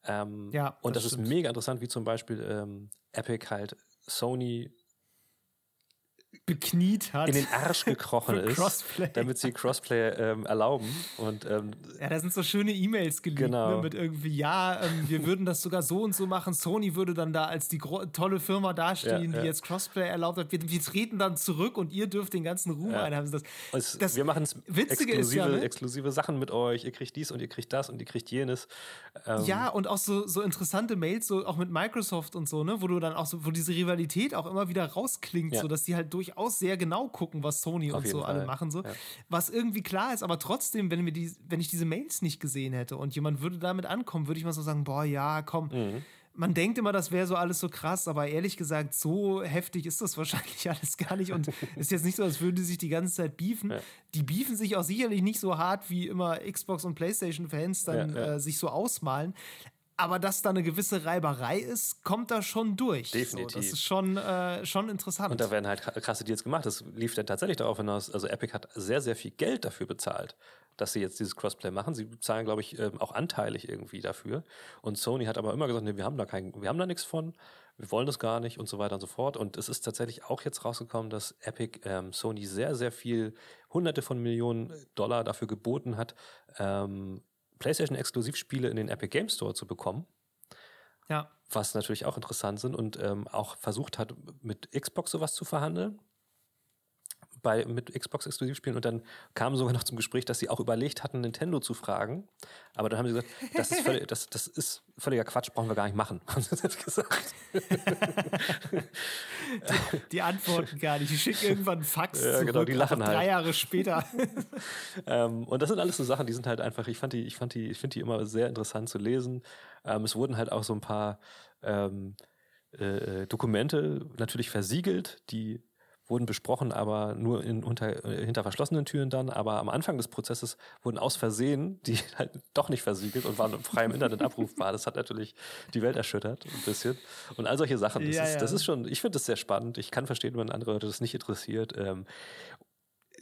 [SPEAKER 2] Ähm, ja, und das, das ist mega interessant, wie zum Beispiel ähm, Epic halt Sony
[SPEAKER 1] bekniet hat.
[SPEAKER 2] In den Arsch <laughs> gekrochen ist, Crossplay. damit sie Crossplay ähm, erlauben. Und, ähm,
[SPEAKER 1] ja, da sind so schöne E-Mails geleakt ne, genau. ne, mit irgendwie, ja, ähm, wir würden das sogar so und so machen. Sony würde dann da als die tolle Firma dastehen, ja, die jetzt Crossplay erlaubt hat. Wir, wir, treten dann zurück und ihr dürft den ganzen Ruhm ja. einhaben. Das,
[SPEAKER 2] das, das wir machen exklusive, ja, ne? exklusive Sachen mit euch. Ihr kriegt dies und ihr kriegt das und ihr kriegt jenes.
[SPEAKER 1] Ähm, ja, und auch so, so interessante Mails, so auch mit Microsoft und so, ne, wo du dann auch so, wo diese Rivalität auch immer wieder rausklingt, so dass die halt durchaus durchaus sehr genau gucken, was Sony Auf und so Fall. alle machen. So. Ja. Was irgendwie klar ist, aber trotzdem, wenn, wir die, wenn ich diese Mails nicht gesehen hätte und jemand würde damit ankommen, würde ich mal so sagen, boah, ja, komm. Mhm. Man denkt immer, das wäre so alles so krass, aber ehrlich gesagt, so heftig ist das <laughs> wahrscheinlich alles gar nicht. Und <laughs> ist jetzt nicht so, als würden die sich die ganze Zeit beefen. Ja. Die beefen sich auch sicherlich nicht so hart, wie immer Xbox- und PlayStation-Fans dann ja, äh, sich so ausmalen aber dass da eine gewisse Reiberei ist, kommt da schon durch.
[SPEAKER 2] Definitiv.
[SPEAKER 1] So, das ist schon, äh, schon interessant.
[SPEAKER 2] Und da werden halt krasse Deals gemacht. Das lief dann tatsächlich darauf hinaus, also Epic hat sehr, sehr viel Geld dafür bezahlt, dass sie jetzt dieses Crossplay machen. Sie bezahlen, glaube ich, ähm, auch anteilig irgendwie dafür. Und Sony hat aber immer gesagt, nee, wir haben da kein, wir haben da nichts von, wir wollen das gar nicht und so weiter und so fort. Und es ist tatsächlich auch jetzt rausgekommen, dass Epic ähm, Sony sehr, sehr viel, hunderte von Millionen Dollar dafür geboten hat, ähm, PlayStation-Exklusivspiele in den Epic Game Store zu bekommen.
[SPEAKER 1] Ja.
[SPEAKER 2] Was natürlich auch interessant sind und ähm, auch versucht hat, mit Xbox sowas zu verhandeln bei, mit Xbox-Exklusivspielen und dann kam sogar noch zum Gespräch, dass sie auch überlegt hatten, Nintendo zu fragen. Aber dann haben sie gesagt, das ist, völlig, das, das ist völliger Quatsch, brauchen wir gar nicht machen, <laughs> haben sie das gesagt.
[SPEAKER 1] die, die, antworten gar nicht. Die schicken irgendwann einen Fax
[SPEAKER 2] ja, zurück, genau, die lachen
[SPEAKER 1] halt. drei Jahre später. <laughs>
[SPEAKER 2] ähm, und das sind alles so Sachen, die sind halt einfach, ich fand die, ich fand die, ich finde die immer sehr interessant zu lesen. Ähm, es wurden halt auch so ein paar ähm, äh, äh Dokumente natürlich versiegelt, die wurden besprochen, aber nur in, unter, hinter verschlossenen Türen dann. Aber am Anfang des Prozesses wurden aus Versehen die <laughs> halt doch nicht versiegelt und waren frei im Internet abrufbar. Das hat natürlich die Welt erschüttert, ein bisschen. Und all solche Sachen. Das, ja, ist, ja. das ist schon, ich finde das sehr spannend. Ich kann verstehen, wenn andere Leute das nicht interessiert. Ähm,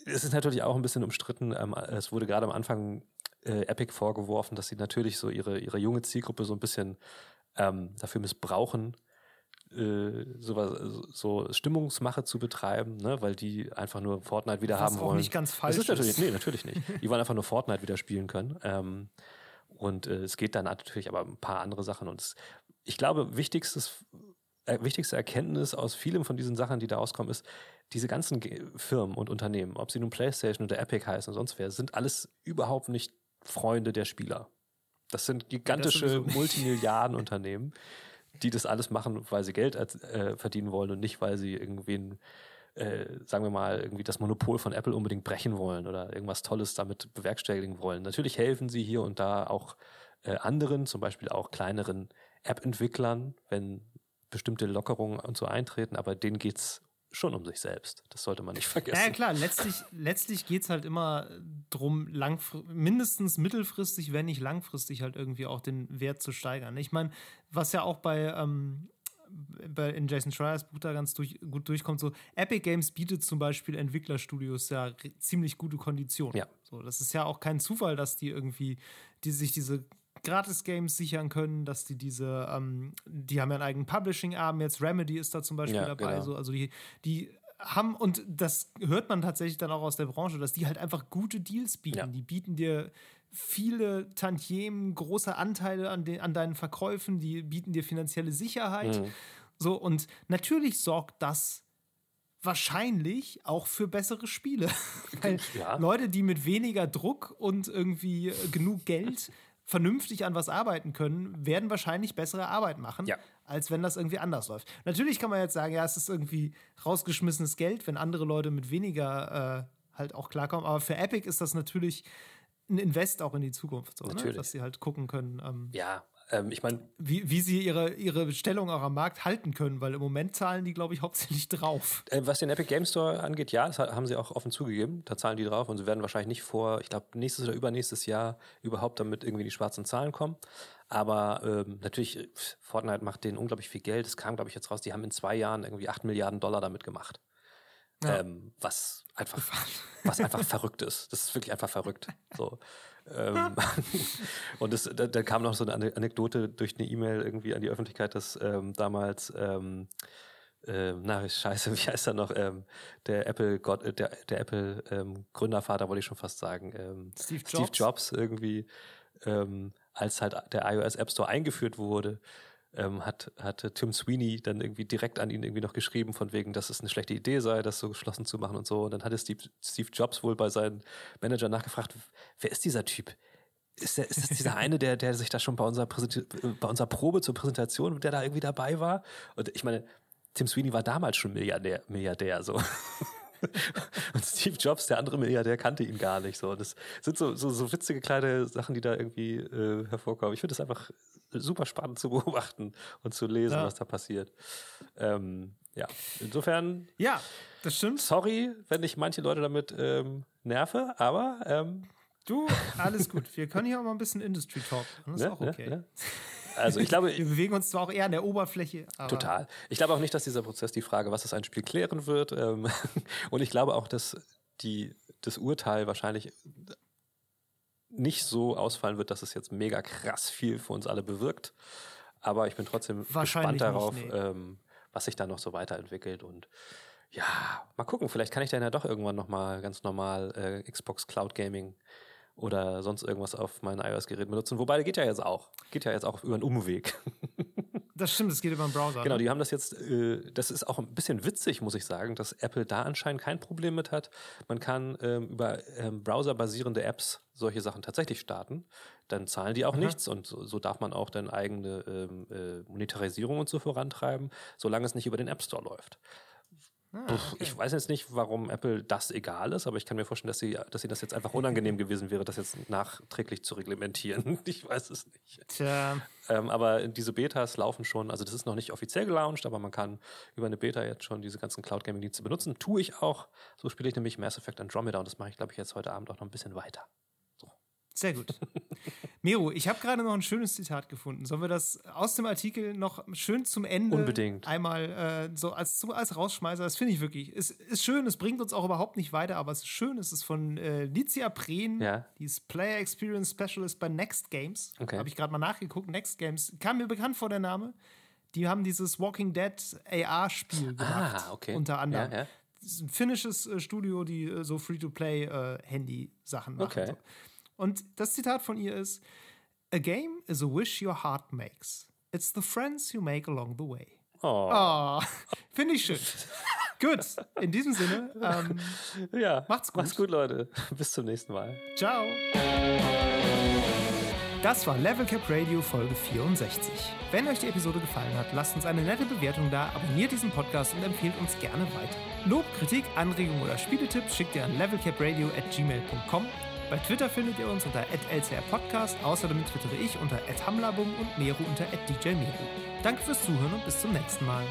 [SPEAKER 2] es ist natürlich auch ein bisschen umstritten. Ähm, es wurde gerade am Anfang äh, Epic vorgeworfen, dass sie natürlich so ihre, ihre junge Zielgruppe so ein bisschen ähm, dafür missbrauchen, äh, sowas, so Stimmungsmache zu betreiben, ne? weil die einfach nur Fortnite wieder
[SPEAKER 1] Was
[SPEAKER 2] haben
[SPEAKER 1] auch
[SPEAKER 2] wollen.
[SPEAKER 1] nicht ganz falsch. Das
[SPEAKER 2] ist natürlich, nee, natürlich nicht. Die wollen einfach nur Fortnite wieder spielen können. Ähm, und äh, es geht dann natürlich aber ein paar andere Sachen. Und es, ich glaube, wichtigstes, äh, wichtigste Erkenntnis aus vielen von diesen Sachen, die da rauskommen, ist, diese ganzen Firmen und Unternehmen, ob sie nun PlayStation oder Epic heißen und sonst wer, sind alles überhaupt nicht Freunde der Spieler. Das sind gigantische das Multimilliardenunternehmen, die das alles machen, weil sie Geld äh, verdienen wollen und nicht, weil sie irgendwen, äh, sagen wir mal, irgendwie das Monopol von Apple unbedingt brechen wollen oder irgendwas Tolles damit bewerkstelligen wollen. Natürlich helfen sie hier und da auch äh, anderen, zum Beispiel auch kleineren App-Entwicklern, wenn bestimmte Lockerungen und so eintreten, aber denen geht's schon um sich selbst. Das sollte man nicht vergessen.
[SPEAKER 1] Ja, klar, letztlich, letztlich geht es halt immer darum, mindestens mittelfristig, wenn nicht langfristig, halt irgendwie auch den Wert zu steigern. Ich meine, was ja auch bei, ähm, bei in Jason Schreiers Buch da ganz durch, gut durchkommt, so Epic Games bietet zum Beispiel Entwicklerstudios ja ziemlich gute Konditionen.
[SPEAKER 2] Ja.
[SPEAKER 1] So, das ist ja auch kein Zufall, dass die irgendwie die sich diese Gratis-Games sichern können, dass die diese, ähm, die haben ja einen eigenen Publishing-Arm, jetzt Remedy ist da zum Beispiel ja, dabei, genau. so, also die, die haben, und das hört man tatsächlich dann auch aus der Branche, dass die halt einfach gute Deals bieten. Ja. Die bieten dir viele Tantiemen, große Anteile an, den, an deinen Verkäufen, die bieten dir finanzielle Sicherheit. Mhm. So, und natürlich sorgt das wahrscheinlich auch für bessere Spiele. <laughs> Weil ja. Leute, die mit weniger Druck und irgendwie genug Geld <laughs> vernünftig an was arbeiten können, werden wahrscheinlich bessere Arbeit machen,
[SPEAKER 2] ja.
[SPEAKER 1] als wenn das irgendwie anders läuft. Natürlich kann man jetzt sagen, ja, es ist irgendwie rausgeschmissenes Geld, wenn andere Leute mit weniger äh, halt auch klarkommen. Aber für Epic ist das natürlich ein Invest auch in die Zukunft, so, ne? dass sie halt gucken können. Ähm,
[SPEAKER 2] ja, ähm, ich meine.
[SPEAKER 1] Wie, wie sie ihre, ihre Stellung auch am Markt halten können, weil im Moment zahlen die, glaube ich, <laughs> hauptsächlich drauf.
[SPEAKER 2] Äh, was den Epic Game Store angeht, ja, das haben sie auch offen zugegeben. Da zahlen die drauf und sie werden wahrscheinlich nicht vor, ich glaube, nächstes oder übernächstes Jahr überhaupt damit irgendwie die schwarzen Zahlen kommen. Aber ähm, natürlich, Fortnite macht denen unglaublich viel Geld. Es kam, glaube ich, jetzt raus, die haben in zwei Jahren irgendwie 8 Milliarden Dollar damit gemacht. Ja. Ähm, was einfach, <laughs> was einfach verrückt ist. Das ist wirklich einfach verrückt. So. Ähm, <laughs> und das, da, da, kam noch so eine Anekdote durch eine E-Mail irgendwie an die Öffentlichkeit, dass ähm, damals ähm, äh, na scheiße, <laughs> wie heißt er noch? Ähm, der Apple Gott, äh, der, der Apple ähm, Gründervater wollte ich schon fast sagen. Ähm, Steve, Jobs. Steve Jobs irgendwie, ähm, als halt der iOS App Store eingeführt wurde, ähm, hat, hatte Tim Sweeney dann irgendwie direkt an ihn irgendwie noch geschrieben, von wegen, dass es eine schlechte Idee sei, das so geschlossen zu machen und so. Und dann hatte Steve, Steve Jobs wohl bei seinem Manager nachgefragt, wer ist dieser Typ? Ist, der, ist das dieser <laughs> eine, der, der sich da schon bei unserer, bei unserer Probe zur Präsentation, der da irgendwie dabei war? Und ich meine, Tim Sweeney war damals schon Milliardär, Milliardär so. <laughs> Und Steve Jobs, der andere Milliardär, kannte ihn gar nicht. So. Das sind so, so, so witzige kleine Sachen, die da irgendwie äh, hervorkommen. Ich finde es einfach super spannend zu beobachten und zu lesen, ja. was da passiert. Ähm, ja, insofern.
[SPEAKER 1] Ja, das stimmt.
[SPEAKER 2] Sorry, wenn ich manche Leute damit ähm, nerve, aber. Ähm,
[SPEAKER 1] du, alles gut. Wir können hier auch mal ein bisschen Industry Talk. Das ist ne, auch ne, okay. Ne?
[SPEAKER 2] Also ich glaube, <laughs>
[SPEAKER 1] wir bewegen uns zwar auch eher an der Oberfläche.
[SPEAKER 2] total. Ich glaube auch nicht, dass dieser Prozess die Frage, was ist ein Spiel, klären wird. Ähm, <laughs> und ich glaube auch, dass die, das Urteil wahrscheinlich nicht so ausfallen wird, dass es jetzt mega krass viel für uns alle bewirkt. Aber ich bin trotzdem gespannt darauf, nicht, nee. ähm, was sich da noch so weiterentwickelt und ja, mal gucken, vielleicht kann ich dann ja doch irgendwann nochmal ganz normal äh, Xbox Cloud Gaming oder sonst irgendwas auf meinen iOS-Geräten benutzen. Wobei, geht ja jetzt auch. Geht ja jetzt auch über einen Umweg. <laughs>
[SPEAKER 1] Das stimmt, das geht über den Browser.
[SPEAKER 2] Genau, ne? die haben das jetzt, äh, das ist auch ein bisschen witzig, muss ich sagen, dass Apple da anscheinend kein Problem mit hat. Man kann ähm, über ähm, browserbasierende Apps solche Sachen tatsächlich starten. Dann zahlen die auch mhm. nichts und so, so, darf man auch dann eigene ähm, äh, Monetarisierung und so vorantreiben, solange es nicht über den App Store läuft. Ah, okay. Ich weiß jetzt nicht, warum Apple das egal ist, aber ich kann mir vorstellen, dass sie, dass sie das jetzt einfach unangenehm gewesen wäre, das jetzt nachträglich zu reglementieren. <laughs> Ich weiß es nicht. Tja. Ähm, aber diese Betas laufen schon, also das ist noch nicht offiziell gelauncht, aber man kann über eine Beta jetzt schon diese ganzen Cloud Gaming Dienste benutzen. Tue ich auch. So spiele ich nämlich Mass Effect Andromeda und das mache ich, glaube ich, jetzt heute Abend auch noch ein bisschen weiter.
[SPEAKER 1] Sehr gut. <laughs> Mero, ich habe gerade noch ein schönes Zitat gefunden. Sollen wir das aus dem Artikel noch schön zum Ende
[SPEAKER 2] Unbedingt.
[SPEAKER 1] einmal äh, so als, so als Rausschmeißer? Das finde ich wirklich. Es ist schön, es bringt uns auch überhaupt nicht weiter, aber es ist schön. Es ist von äh, Licia Prehn,
[SPEAKER 2] ja.
[SPEAKER 1] die ist Player Experience Specialist bei Next Games.
[SPEAKER 2] Okay.
[SPEAKER 1] Habe ich gerade mal nachgeguckt. Next Games kam mir bekannt vor der Name. Die haben dieses Walking Dead AR-Spiel ah, gemacht. Ah, okay. Unter anderem. Ja, ja. Das ist ein finnisches äh, Studio, die äh, so Free-to-Play-Handy-Sachen äh, machen. Okay. So. Und das Zitat von ihr ist: A game is a wish your heart makes. It's the friends you make along the way.
[SPEAKER 2] Oh. <laughs> oh
[SPEAKER 1] Finde ich schön. gut, in diesem Sinne, ähm,
[SPEAKER 2] ja, macht's gut. Macht's gut, Leute. Bis zum nächsten Mal.
[SPEAKER 1] Ciao. Das war Level Cap Radio Folge 64. Wenn euch die Episode gefallen hat, lasst uns eine nette Bewertung da, abonniert diesen Podcast und empfehlt uns gerne weiter. Lob, Kritik, Anregungen oder Spieletipps schickt ihr an levelcapradio at gmail.com bei Twitter findet ihr uns unter @lcrpodcast. Außerdem twittere ich unter @hamlabum und Meru unter @djmeru. Danke fürs Zuhören und bis zum nächsten Mal.